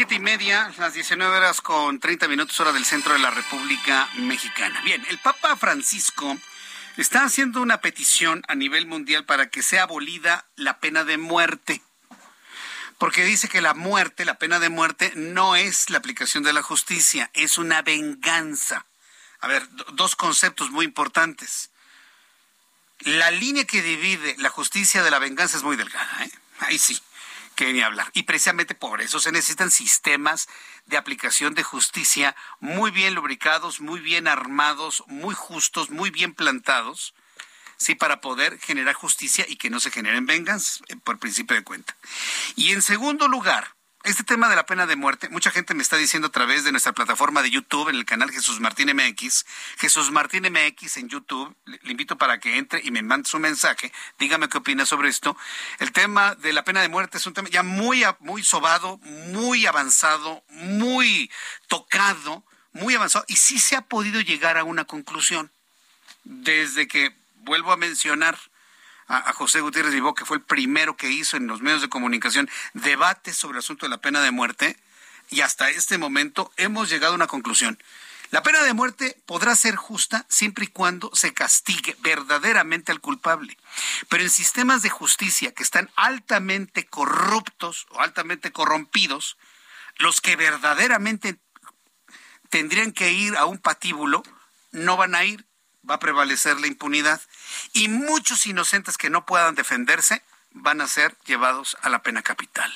Siete y media, las 19 horas con 30 minutos hora del centro de la República Mexicana. Bien, el Papa Francisco está haciendo una petición a nivel mundial para que sea abolida la pena de muerte. Porque dice que la muerte, la pena de muerte, no es la aplicación de la justicia, es una venganza. A ver, dos conceptos muy importantes. La línea que divide la justicia de la venganza es muy delgada, ¿eh? Ahí sí que ni hablar. Y precisamente por eso se necesitan sistemas de aplicación de justicia muy bien lubricados, muy bien armados, muy justos, muy bien plantados, sí, para poder generar justicia y que no se generen venganzas, eh, por principio de cuenta. Y en segundo lugar, este tema de la pena de muerte, mucha gente me está diciendo a través de nuestra plataforma de YouTube, en el canal Jesús Martín MX, Jesús Martín MX en YouTube, le, invito para que entre y me mande su mensaje, dígame qué opina sobre esto. El tema de la pena de muerte es un tema ya muy, muy sobado, muy avanzado, muy tocado, muy avanzado, y sí se ha podido llegar a una conclusión. Desde que, vuelvo a mencionar, a, José Gutiérrez Vivó, que fue el primero que hizo en los medios de comunicación debate sobre el asunto de la pena de muerte, y hasta este momento hemos llegado a una conclusión. La pena de muerte podrá ser justa siempre y cuando se castigue verdaderamente al culpable. Pero en sistemas de justicia que están altamente corruptos o altamente corrompidos, los que verdaderamente tendrían que ir a un patíbulo no van a ir va a prevalecer la impunidad y muchos inocentes que no puedan defenderse van a ser llevados a la pena capital.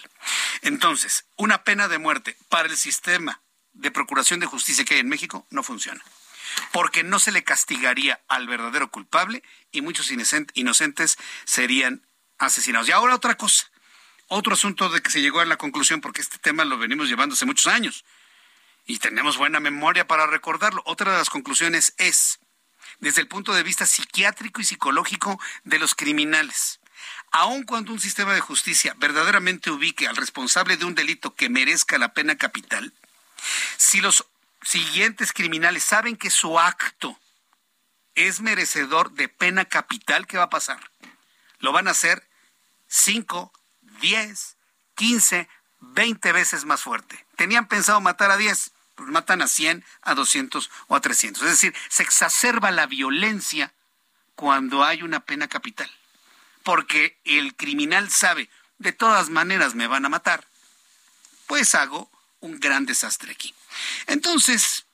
Entonces, una pena de muerte para el sistema de procuración de justicia que hay en México no funciona, porque no se le castigaría al verdadero culpable y muchos inocentes serían asesinados. Y ahora otra cosa, otro asunto de que se llegó a la conclusión, porque este tema lo venimos llevando hace muchos años y tenemos buena memoria para recordarlo. Otra de las conclusiones es desde el punto de vista psiquiátrico y psicológico de los criminales. Aun cuando un sistema de justicia verdaderamente ubique al responsable de un delito que merezca la pena capital, si los siguientes criminales saben que su acto es merecedor de pena capital, ¿qué va a pasar? Lo van a hacer 5, 10, 15, 20 veces más fuerte. Tenían pensado matar a 10, pues matan a 100, a 200 o a 300. Es decir, se exacerba la violencia cuando hay una pena capital. Porque el criminal sabe, de todas maneras me van a matar. Pues hago un gran desastre aquí. Entonces,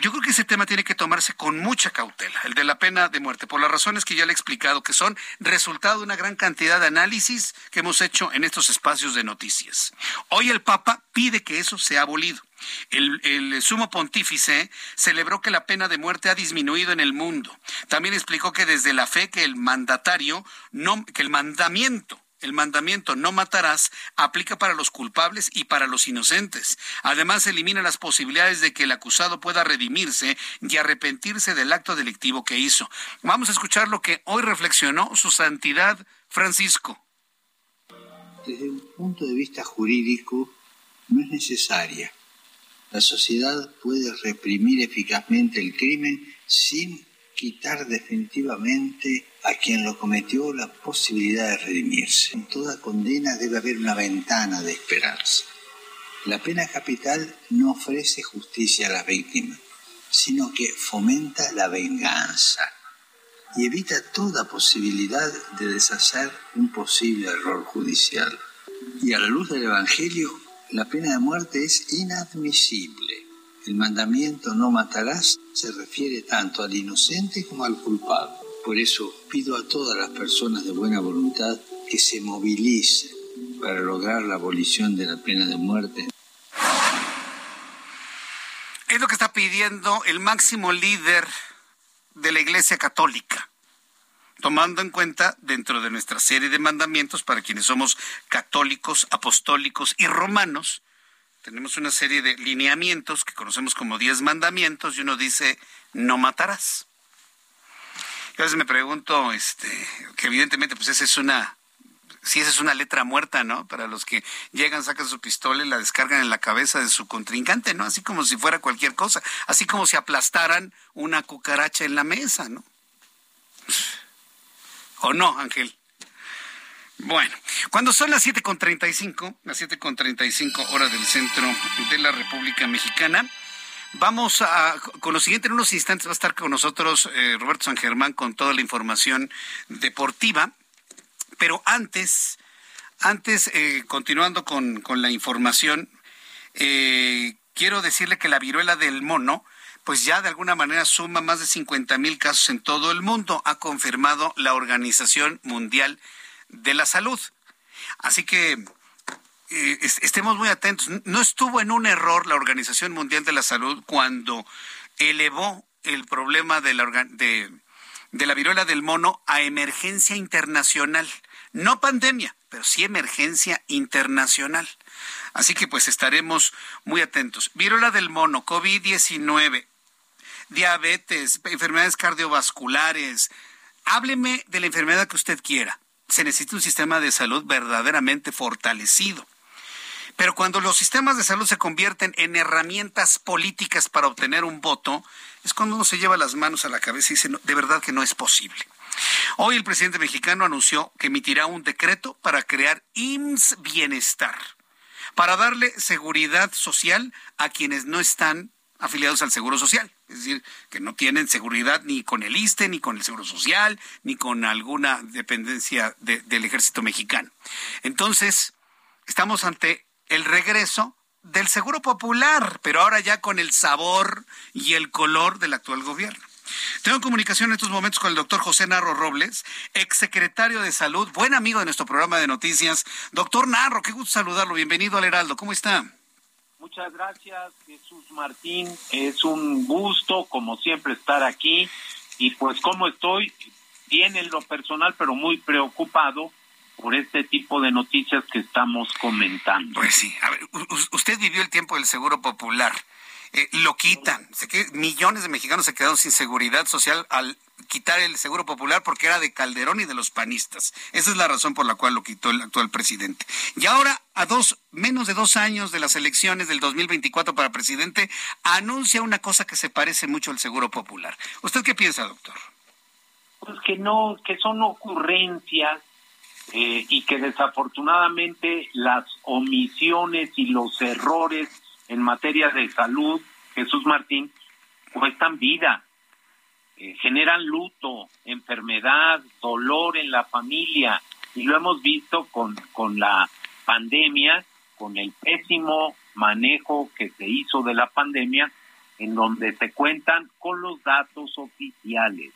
yo creo que ese tema tiene que tomarse con mucha cautela, el de la pena de muerte, por las razones que ya le he explicado, que son resultado de una gran cantidad de análisis que hemos hecho en estos espacios de noticias. Hoy el Papa pide que eso sea abolido. El, sumo pontífice celebró que la pena de muerte ha disminuido en el mundo. También explicó que desde la fe que el mandatario, no, que el mandamiento el mandamiento no matarás aplica para los culpables y para los inocentes. Además, elimina las posibilidades de que el acusado pueda redimirse y arrepentirse del acto delictivo que hizo. Vamos a escuchar lo que hoy reflexionó su santidad Francisco. Desde un punto de vista jurídico, no es necesaria la sociedad puede reprimir eficazmente el crimen sin quitar definitivamente a quien lo cometió la posibilidad de redimirse. En toda condena debe haber una ventana de esperanza. La pena capital no ofrece justicia a las víctimas, sino que fomenta la venganza y evita toda posibilidad de deshacer un posible error judicial. Y a la luz del Evangelio, la pena de muerte es inadmisible. El mandamiento no matarás se refiere tanto al inocente como al culpable. Por eso pido a todas las personas de buena voluntad que se movilicen para lograr la abolición de la pena de muerte. Es lo que está pidiendo el máximo líder de la Iglesia Católica tomando en cuenta dentro de nuestra serie de mandamientos para quienes somos católicos, apostólicos y romanos, tenemos una serie de lineamientos que conocemos como diez mandamientos y uno dice no matarás. A veces me pregunto, este, que evidentemente pues esa es una, si esa es una letra muerta, ¿no? Para los que llegan, sacan su pistola y la descargan en la cabeza de su contrincante, ¿no? Así como si fuera cualquier cosa, así como si aplastaran una cucaracha en la mesa, ¿no? ¿O no, Ángel? Bueno, cuando son las 7.35, las 7.35 horas del centro de la República Mexicana, vamos a, con lo siguiente, en unos instantes va a estar con nosotros eh, Roberto San Germán con toda la información deportiva, pero antes, antes, eh, continuando con, con, la información, eh, quiero decirle que la viruela del mono, pues ya de alguna manera suma más de 50 mil casos en todo el mundo, ha confirmado la Organización Mundial de la Salud. Así que eh, estemos muy atentos. No estuvo en un error la Organización Mundial de la Salud cuando elevó el problema de la, viruela del mono a emergencia internacional. No pandemia, pero sí emergencia internacional. Así que pues estaremos muy atentos. Viruela del mono, COVID-19, diabetes, enfermedades cardiovasculares. Hábleme de la enfermedad que usted quiera. Se necesita un sistema de salud verdaderamente fortalecido. Pero cuando los sistemas de salud se convierten en herramientas políticas para obtener un voto, es cuando uno se lleva las manos a la cabeza y dice, de verdad que no es posible. Hoy el presidente mexicano anunció que emitirá un decreto para crear IMSS Bienestar, para darle seguridad social a quienes no están afiliados al Seguro Social, es decir, que no tienen seguridad ni con el ISTE, ni con el Seguro Social, ni con alguna dependencia del ejército mexicano. Entonces, estamos ante el regreso del Seguro Popular, pero ahora ya con el sabor y el color del actual gobierno. Tengo comunicación en estos momentos con el doctor José Narro Robles, exsecretario de Salud, buen amigo de nuestro programa de noticias. Doctor Narro, qué gusto saludarlo. Bienvenido al Heraldo. ¿Cómo está? Muchas gracias, Jesús Martín. Es un gusto, como siempre, estar aquí. Y pues, ¿cómo estoy? Bien en lo personal, pero muy preocupado por este tipo de noticias que estamos comentando. Pues sí, a ver, usted vivió el tiempo del Seguro Popular. Eh, lo quitan. Sé que millones de mexicanos se quedaron sin seguridad social al quitar el seguro popular porque era de Calderón y de los panistas. Esa es la razón por la cual lo quitó el actual presidente. Y ahora, a dos, menos de dos años de las elecciones del 2024 para presidente, anuncia una cosa que se parece mucho al seguro popular. ¿Usted qué piensa, doctor? Pues que no, que son ocurrencias eh, y que desafortunadamente las omisiones y los errores en materia de salud, Jesús Martín, cuestan vida, eh, generan luto, enfermedad, dolor en la familia, y lo hemos visto con, con la pandemia, con el pésimo manejo que se hizo de la pandemia, en donde se cuentan con los datos oficiales,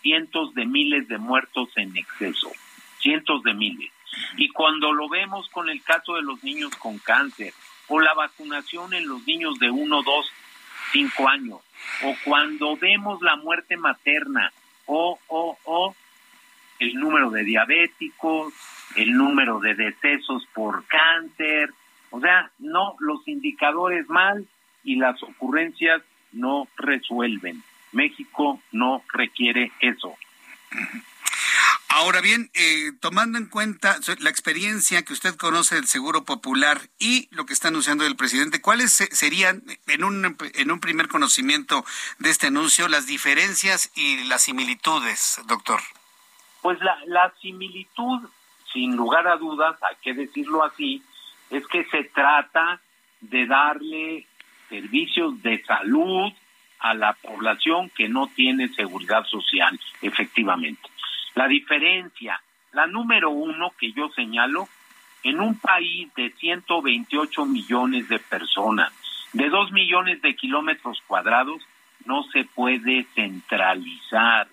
cientos de miles de muertos en exceso, cientos de miles. Y cuando lo vemos con el caso de los niños con cáncer, o la vacunación en los niños de 1, 2, 5 años, o cuando vemos la muerte materna, o, o, o el número de diabéticos, el número de decesos por cáncer, o sea, no, los indicadores mal y las ocurrencias no resuelven. México no requiere eso. Ahora bien, eh, tomando en cuenta la experiencia que usted conoce del Seguro Popular y lo que está anunciando el presidente, ¿cuáles serían, en un, en un primer conocimiento de este anuncio, las diferencias y las similitudes, doctor? Pues la, la similitud, sin lugar a dudas, hay que decirlo así, es que se trata de darle servicios de salud a la población que no tiene seguridad social, efectivamente. La diferencia, la número uno que yo señalo, en un país de 128 millones de personas, de 2 millones de kilómetros cuadrados, no se puede centralizar.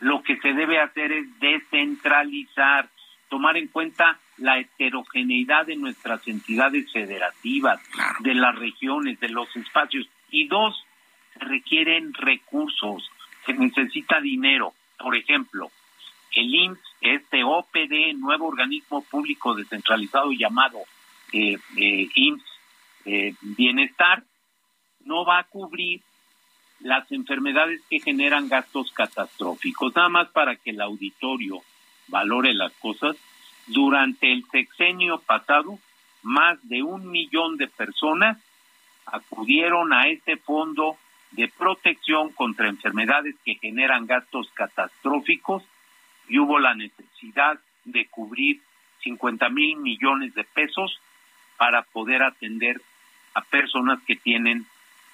Lo que se debe hacer es descentralizar, tomar en cuenta la heterogeneidad de nuestras entidades federativas, de las regiones, de los espacios. Y dos, se requieren recursos, se necesita dinero. Por ejemplo, el IMSS, este OPD, nuevo organismo público descentralizado llamado eh, eh, IMSS eh, Bienestar, no va a cubrir las enfermedades que generan gastos catastróficos. Nada más para que el auditorio valore las cosas, durante el sexenio pasado, más de un millón de personas acudieron a este fondo de protección contra enfermedades que generan gastos catastróficos y hubo la necesidad de cubrir 50 mil millones de pesos para poder atender a personas que tienen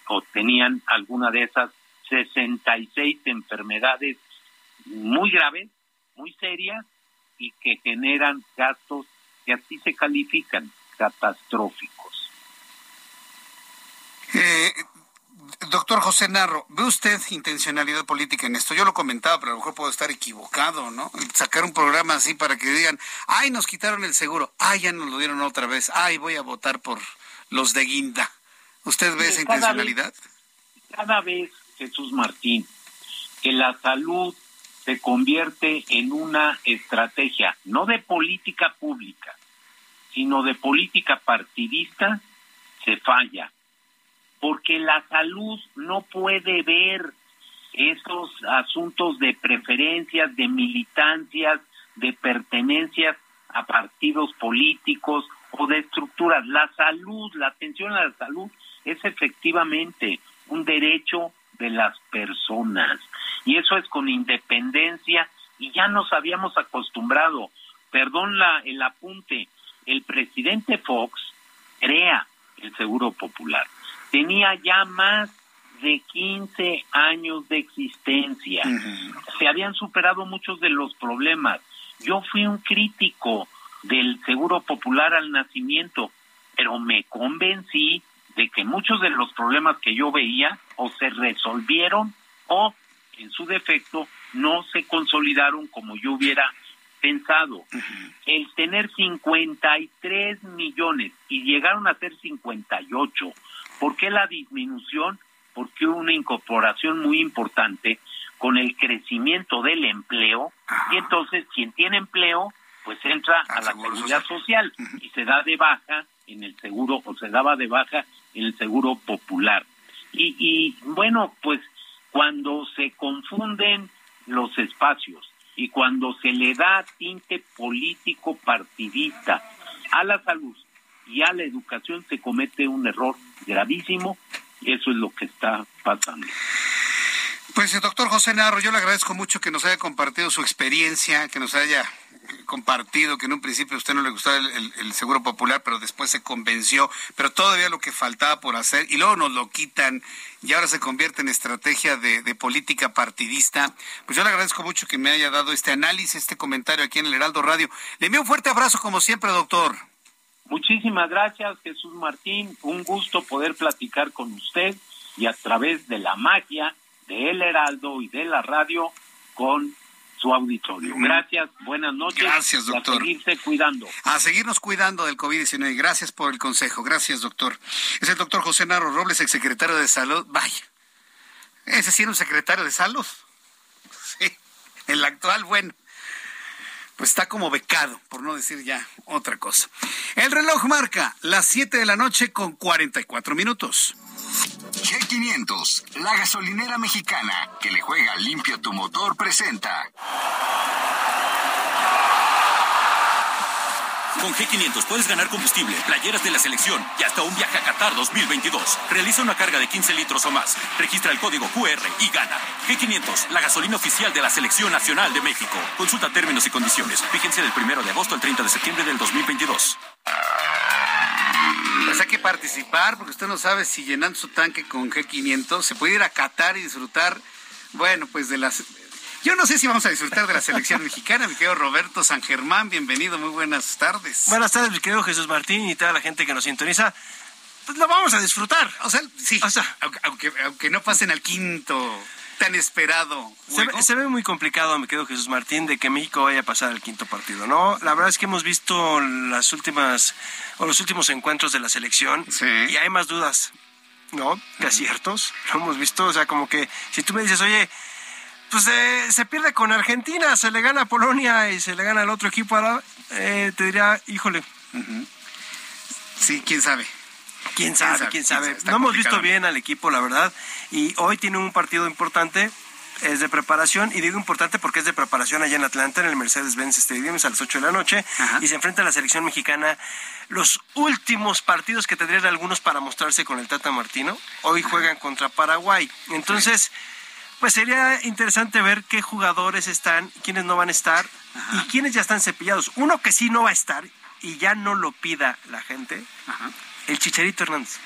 o tenían alguna de esas 66 enfermedades muy graves, muy serias y que generan gastos que así se califican, catastróficos. Eh, Doctor José Narro, ¿ve usted intencionalidad política en esto? Yo lo comentaba, pero a lo mejor puedo estar equivocado, ¿no? Sacar un programa así para que digan, ay, nos quitaron el seguro, ay, ya nos lo dieron otra vez, ay, voy a votar por los de Guinda. ¿Usted ve esa intencionalidad? cada vez, Jesús Martín, que la salud se convierte en una estrategia no de política pública, sino de política partidista, se falla. Porque la salud no puede ver esos asuntos de preferencias, de militancias, de pertenencias a partidos políticos o de estructuras. La salud, la atención a la salud es efectivamente un derecho de las personas y eso es con independencia y ya nos habíamos acostumbrado. Perdón la, el apunte, el presidente Fox crea el Seguro Popular. Tenía ya más de 15 años de existencia. Se habían superado muchos de los problemas. Yo fui un crítico del Seguro Popular al nacimiento, pero me convencí de que muchos de los problemas que yo veía o se resolvieron o en su defecto no se consolidaron como yo hubiera pensado. El tener 53 millones y llegaron a ser 58, ¿por qué la disminución? Porque hubo una incorporación muy importante con el crecimiento del empleo y entonces quien tiene empleo pues entra a la seguridad social y se da de baja en el seguro o se daba de baja en el seguro popular. Y, y bueno, pues cuando se confunden los espacios y cuando se le da tinte político partidista a la salud y la educación se comete un error gravísimo y eso es lo que está pasando. Pues doctor José Narro, yo le agradezco mucho que nos haya compartido su experiencia, que nos haya compartido que en un principio a usted no le gustaba el, seguro popular, pero después se convenció, pero todavía lo que faltaba por hacer, y luego nos lo quitan, y ahora se convierte en estrategia de, de política partidista. Pues yo le agradezco mucho que me haya dado este análisis, este comentario aquí en el Heraldo Radio. Le envío un fuerte abrazo como siempre, doctor. Muchísimas gracias, Jesús Martín. Un gusto poder platicar con usted y a través de la magia de El Heraldo y de la radio con su auditorio. Gracias, buenas noches. Gracias, doctor. a seguirse cuidando. A seguirnos cuidando del COVID-19. Gracias por el consejo. Gracias, doctor. Es el doctor José Narro Robles, exsecretario de Salud. Vaya, ese sí era un secretario de Salud. Sí, el actual, bueno pues está como becado, por no decir ya otra cosa. El reloj marca las 7 de la noche con 44 minutos. G500, la gasolinera mexicana que le juega limpio tu motor, presenta. Con G500 puedes ganar combustible, playeras de la selección y hasta un viaje a Qatar 2022. Realiza una carga de 15 litros o más. Registra el código QR y gana. G500, la gasolina oficial de la Selección Nacional de México. Consulta términos y condiciones. Fíjense del 1 de agosto al 30 de septiembre del 2022. Pues hay que participar porque usted no sabe si llenando su tanque con G500 se puede ir a Qatar y disfrutar, bueno, pues de las... Yo no sé si vamos a disfrutar de la selección mexicana, mi querido Roberto San Germán, bienvenido, muy buenas tardes. Buenas tardes, mi querido Jesús Martín y toda la gente que nos sintoniza. Pues lo vamos a disfrutar. O sea, sí, o sea, aunque, aunque no pasen al quinto tan esperado. Se ve, muy complicado, me quedo Jesús Martín, de que México vaya a pasar al quinto partido, ¿no? La verdad es que hemos visto las últimas, o los últimos encuentros de la selección y hay más dudas, ¿no? Que aciertos, lo hemos visto, o sea, como que si tú me dices, oye, pues eh, se pierde con Argentina, se le gana a Polonia y se le gana al otro equipo, eh, te diría, híjole. Sí, quién sabe. ¿Quién sabe? ¿Quién sabe? no hemos visto bien al equipo, la verdad. Y hoy tiene un partido importante. Es de preparación, y digo importante porque es de preparación allá en Atlanta, en el Mercedes-Benz Stadium, es a las 8 de la noche, y se enfrenta a la selección mexicana. Los últimos partidos que tendrían algunos para mostrarse con el Tata Martino, hoy juegan contra Paraguay. Entonces, pues sería interesante ver qué jugadores están, quiénes no van a estar, y quiénes ya están cepillados. Uno que sí no va a estar, y ya no lo pida la gente, el Chicharito Hernández.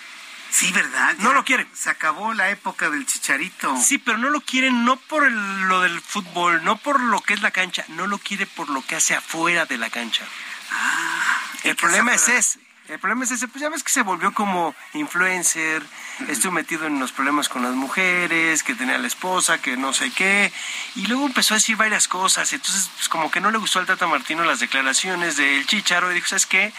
Sí, ¿verdad? no lo quieren. Se acabó la época del Chicharito. Sí, pero no lo quieren no por lo del fútbol, no por lo que es la cancha, no lo quiere por lo que hace afuera de la cancha. Ah, el problema es ese. El problema es ese, pues ya ves que se volvió como influencer, estuvo metido en los problemas con las mujeres, que tenía la esposa, que no sé qué, y luego empezó a decir varias cosas, entonces pues como que no le gustó al Tata Martino las declaraciones del Chicharo, y dijo, ¿sabes qué?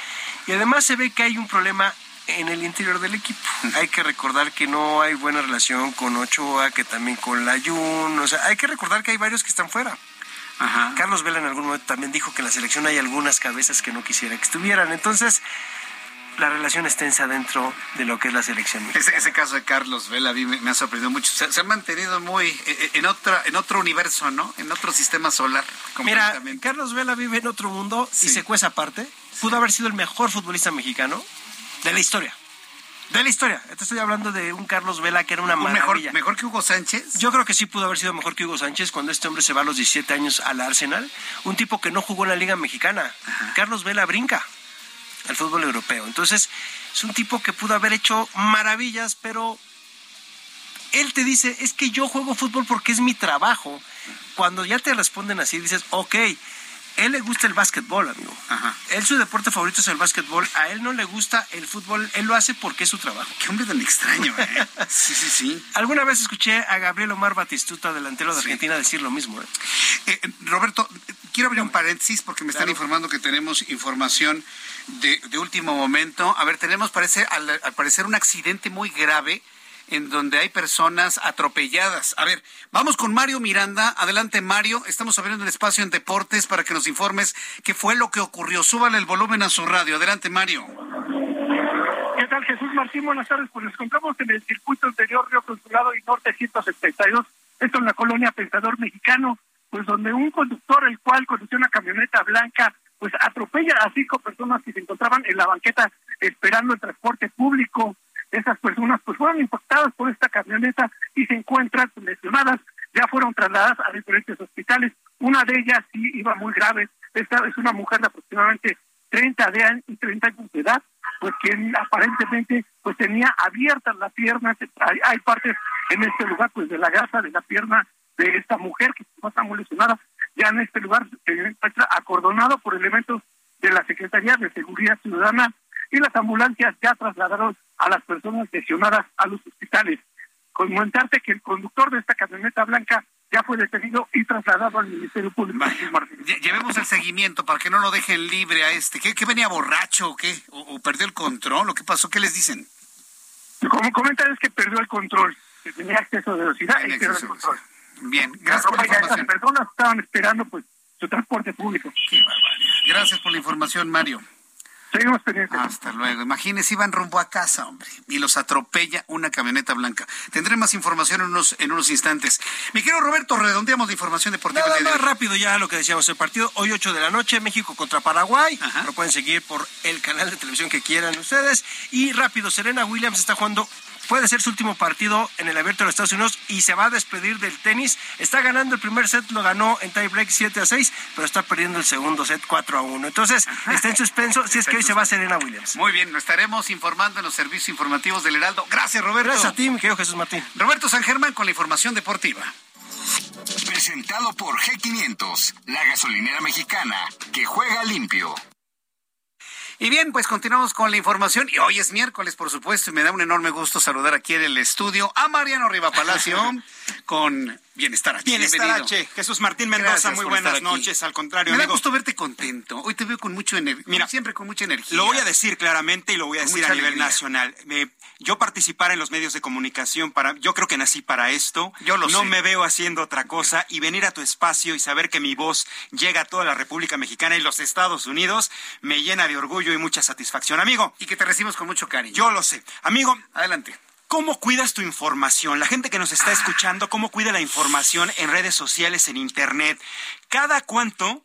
Y además se ve que hay un problema en el interior del equipo. Hay que recordar que no hay buena relación con Ochoa, que también con la Jun, o sea, hay que recordar que hay varios que están fuera. Carlos Vela en algún momento también dijo que en la selección hay algunas cabezas que no quisiera que estuvieran. Entonces, la relación es tensa dentro de lo que es la selección. Ese, ese caso de Carlos Vela a mí me, ha sorprendido mucho. Se, ha mantenido muy eh, eh, en otra en otro universo, ¿no? En otro sistema solar. Mira, Carlos Vela vive en otro mundo y se cuesta aparte. Pudo haber sido el mejor futbolista mexicano de la historia. De la historia. Te estoy hablando de un Carlos Vela que era una maravilla. Mejor, mejor que Hugo Sánchez. Yo creo que sí pudo haber sido mejor que Hugo Sánchez cuando este hombre se va a los 17 años al Arsenal. Un tipo que no jugó en la Liga Mexicana. Carlos Vela brinca al fútbol europeo. Entonces, es un tipo que pudo haber hecho maravillas, pero él te dice, es que yo juego fútbol porque es mi trabajo. Cuando ya te responden así, dices, ok, él le gusta el básquetbol, amigo. Ajá. Él su deporte favorito es el básquetbol. A él no le gusta el fútbol. Él lo hace porque es su trabajo. Qué hombre tan extraño, ¿eh? sí, sí, sí. Alguna vez escuché a Gabriel Omar Batistuta, delantero de Argentina, decir lo mismo. ¿eh? ¿eh? Roberto, quiero abrir un paréntesis porque me están informando que tenemos información de, último momento. A ver, tenemos, parece, al parecer, un accidente muy grave en donde hay personas atropelladas. A ver, vamos con Mario Miranda. Adelante, Mario. Estamos abriendo el espacio en deportes para que nos informes qué fue lo que ocurrió. Súbale el volumen a su radio. Adelante, Mario. ¿Qué tal, Jesús Martín? Buenas tardes. Pues nos encontramos en el circuito interior Río Consulado y Norte 172. Esto en la colonia Pensador Mexicano, pues donde un conductor, el cual condució una camioneta blanca, pues atropella a cinco personas que se encontraban en la banqueta esperando el transporte público. Esas personas pues fueron impactadas por esta camioneta y se encuentran lesionadas, ya fueron trasladadas a diferentes hospitales. Una de ellas sí iba muy grave, esta es una mujer de aproximadamente 30 de años, 30 años de edad, pues que aparentemente pues tenía abiertas las piernas, hay, hay partes en este lugar pues de la grasa de la pierna de esta mujer que está muy lesionada, ya en este lugar se encuentra acordonado por elementos de la Secretaría de Seguridad Ciudadana y las ambulancias ya trasladaron a las personas lesionadas a los hospitales. Comentarte que el conductor de esta camioneta blanca ya fue detenido y trasladado al Ministerio Público. Llevemos el seguimiento para que no lo dejen libre a este. ¿Qué, venía borracho o qué? ¿O, perdió el control? ¿O qué pasó? ¿Qué les dicen? Como comentan es que perdió el control, que tenía exceso de velocidad y perdió el control. Bien, gracias por la información. Las personas estaban esperando pues su transporte público. Qué barbaridad. Gracias por la información, Mario. Seguimos pendientes. Hasta luego. Imagínense, iban rumbo a casa, hombre, y los atropella una camioneta blanca. Tendré más información en unos, en unos instantes. Mi querido Roberto, redondeamos la información deportiva. Nada más rápido ya lo que decíamos. El partido hoy 8 de la noche, México contra Paraguay. Lo pueden seguir por el canal de televisión que quieran ustedes. Y rápido, Serena Williams está jugando puede ser su último partido en el abierto de los Estados Unidos y se va a despedir del tenis. Está ganando el primer set, lo ganó en tiebreak 7 a 6, pero está perdiendo el segundo set 4 a 1. Entonces, está en suspenso si es que hoy se va a Serena Williams. Muy bien, lo estaremos informando en los servicios informativos del Heraldo. Gracias, Roberto. Gracias a ti, mi querido Jesús Martín. Roberto San Germán con la información deportiva. Presentado por G500, la gasolinera mexicana que juega limpio. Y bien, pues continuamos con la información. Y hoy es miércoles, por supuesto, y me da un enorme gusto saludar aquí en el estudio a Mariano Riva Palacio con Bienestar H. Bienestar H. Jesús Martín Mendoza, muy buenas noches. Al contrario, me da gusto verte contento. Hoy te veo con mucha energía. Mira, siempre con mucha energía. Lo voy a decir claramente y lo voy a decir a nivel nacional. Yo participar en los medios de comunicación para, yo creo que nací para esto. Yo lo no me veo haciendo otra cosa y venir a tu espacio y saber que mi voz llega a toda la República Mexicana y los Estados Unidos me llena de orgullo y mucha satisfacción, amigo. Y que te recibimos con mucho cariño. Yo lo sé, amigo. Adelante. ¿Cómo cuidas tu información? La gente que nos está escuchando, ¿cómo cuida la información en redes sociales, en Internet? ¿Cada cuánto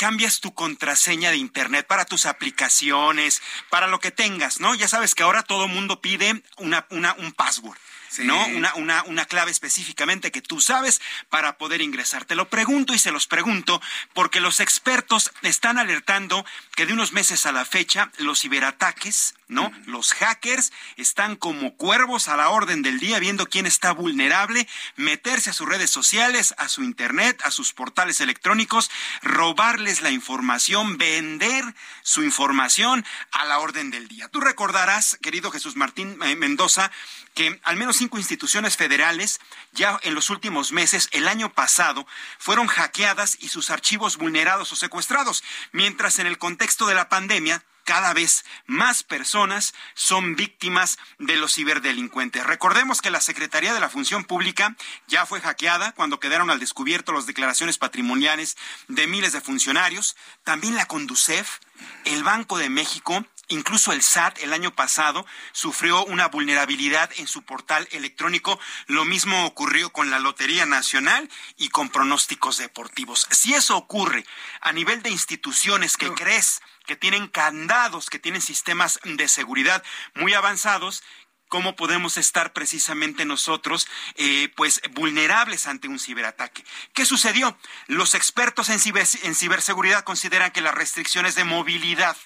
cambias tu contraseña de Internet para tus aplicaciones, para lo que tengas, ¿no? Ya sabes que ahora todo mundo pide una, una, un password. ¿No? Una, una, una clave específicamente que tú sabes para poder ingresar. Te lo pregunto y se los pregunto porque los expertos están alertando que de unos meses a la fecha los ciberataques, ¿no? Los hackers están como cuervos a la orden del día viendo quién está vulnerable, meterse a sus redes sociales, a su internet, a sus portales electrónicos, robarles la información, vender su información a la orden del día. Tú recordarás, querido Jesús Martín eh, Mendoza, que al menos cinco instituciones federales ya en los últimos meses, el año pasado, fueron hackeadas y sus archivos vulnerados o secuestrados, mientras en el contexto de la pandemia cada vez más personas son víctimas de los ciberdelincuentes. Recordemos que la Secretaría de la Función Pública ya fue hackeada cuando quedaron al descubierto las declaraciones patrimoniales de miles de funcionarios. También la Conducef, el Banco de México Incluso el SAT el año pasado sufrió una vulnerabilidad en su portal electrónico. Lo mismo ocurrió con la Lotería Nacional y con pronósticos deportivos. Si eso ocurre a nivel de instituciones que crees que tienen candados, que tienen sistemas de seguridad muy avanzados, cómo podemos estar precisamente nosotros eh, pues vulnerables ante un ciberataque. ¿Qué sucedió? Los expertos en, en ciberseguridad consideran que las restricciones de movilidad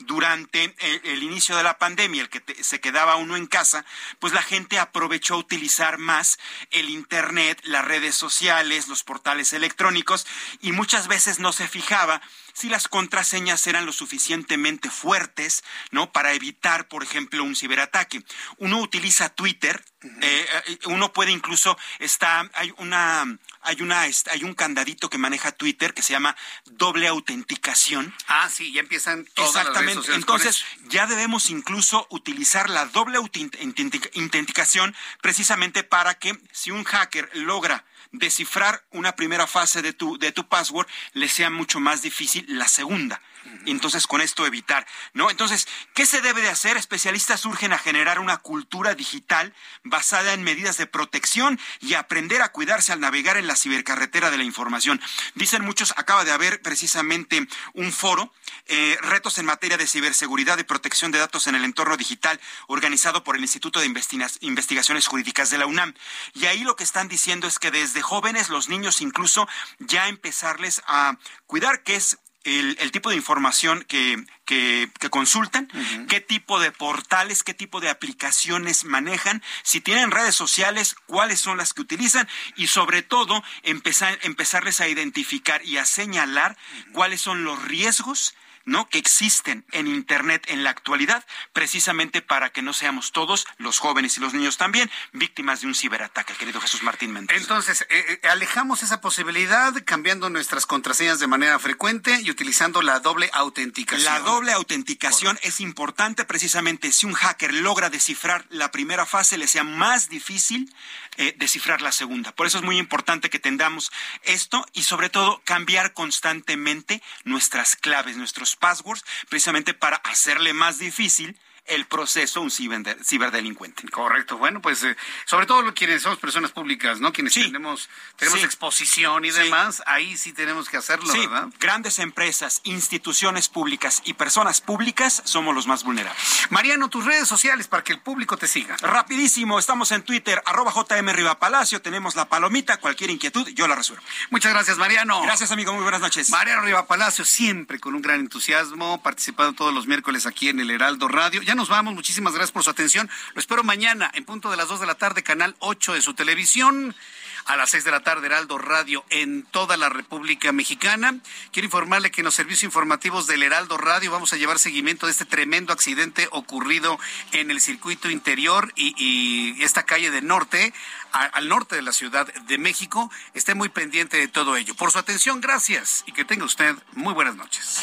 durante el, inicio de la pandemia, el que se quedaba uno en casa, pues la gente aprovechó a utilizar más el Internet, las redes sociales, los portales electrónicos y muchas veces no se fijaba si las contraseñas eran lo suficientemente fuertes, ¿no? Para evitar, por ejemplo, un ciberataque. Uno utiliza Twitter, eh, eh, uno puede incluso está hay una hay una hay un candadito que maneja Twitter que se llama doble autenticación. Ah, sí, ya empiezan todas Exactamente. Entonces, ya debemos incluso utilizar la doble autenticación precisamente para que si un hacker logra descifrar una primera fase de tu, de tu password le sea mucho más difícil la segunda. Entonces, con esto evitar, ¿no? Entonces, ¿qué se debe de hacer? Especialistas urgen a generar una cultura digital basada en medidas de protección y aprender a cuidarse al navegar en la cibercarretera de la información. Dicen muchos, acaba de haber precisamente un foro, eh, retos en materia de ciberseguridad y protección de datos en el entorno digital, organizado por el Instituto de Investigaciones Jurídicas de la UNAM. Y ahí lo que están diciendo es que desde jóvenes, los niños incluso, ya empezarles a cuidar qué es el, tipo de información que, que, consultan, qué tipo de portales, qué tipo de aplicaciones manejan, si tienen redes sociales, cuáles son las que utilizan y sobre todo empezar, empezarles a identificar y a señalar cuáles son los riesgos ¿no? que existen en Internet en la actualidad, precisamente para que no seamos todos, los jóvenes y los niños también, víctimas de un ciberataque, querido Jesús Martín Mendoza. Entonces, eh, eh, alejamos esa posibilidad cambiando nuestras contraseñas de manera frecuente y utilizando la doble autenticación. La doble autenticación es importante precisamente si un hacker logra descifrar la primera fase, le sea más difícil eh, descifrar la segunda. Por eso es muy importante que tengamos esto y sobre todo cambiar constantemente nuestras claves, nuestros passwords, precisamente para hacerle más difícil el proceso un ciberdelincuente. Correcto. Bueno, pues eh, sobre todo quienes somos personas públicas, ¿no? Quienes tenemos, tenemos exposición y demás, ahí sí tenemos que hacerlo, ¿verdad? Grandes empresas, instituciones públicas y personas públicas somos los más vulnerables. Mariano, tus redes sociales para que el público te siga. Rapidísimo, estamos en Twitter, arroba JM Palacio, tenemos la palomita, cualquier inquietud, yo la resuelvo. Muchas gracias, Mariano. Gracias, amigo, muy buenas noches. Mariano Riva Palacio, siempre con un gran entusiasmo, participando todos los miércoles aquí en el Heraldo Radio. Ya nos vamos. Muchísimas gracias por su atención. Lo espero mañana en punto de las 2 de la tarde, canal 8 de su televisión. A las 6 de la tarde, Heraldo Radio en toda la República Mexicana. Quiero informarle que en los servicios informativos del Heraldo Radio vamos a llevar seguimiento de este tremendo accidente ocurrido en el circuito interior y, esta calle del norte, al norte de la Ciudad de México. Esté muy pendiente de todo ello. Por su atención, gracias y que tenga usted muy buenas noches.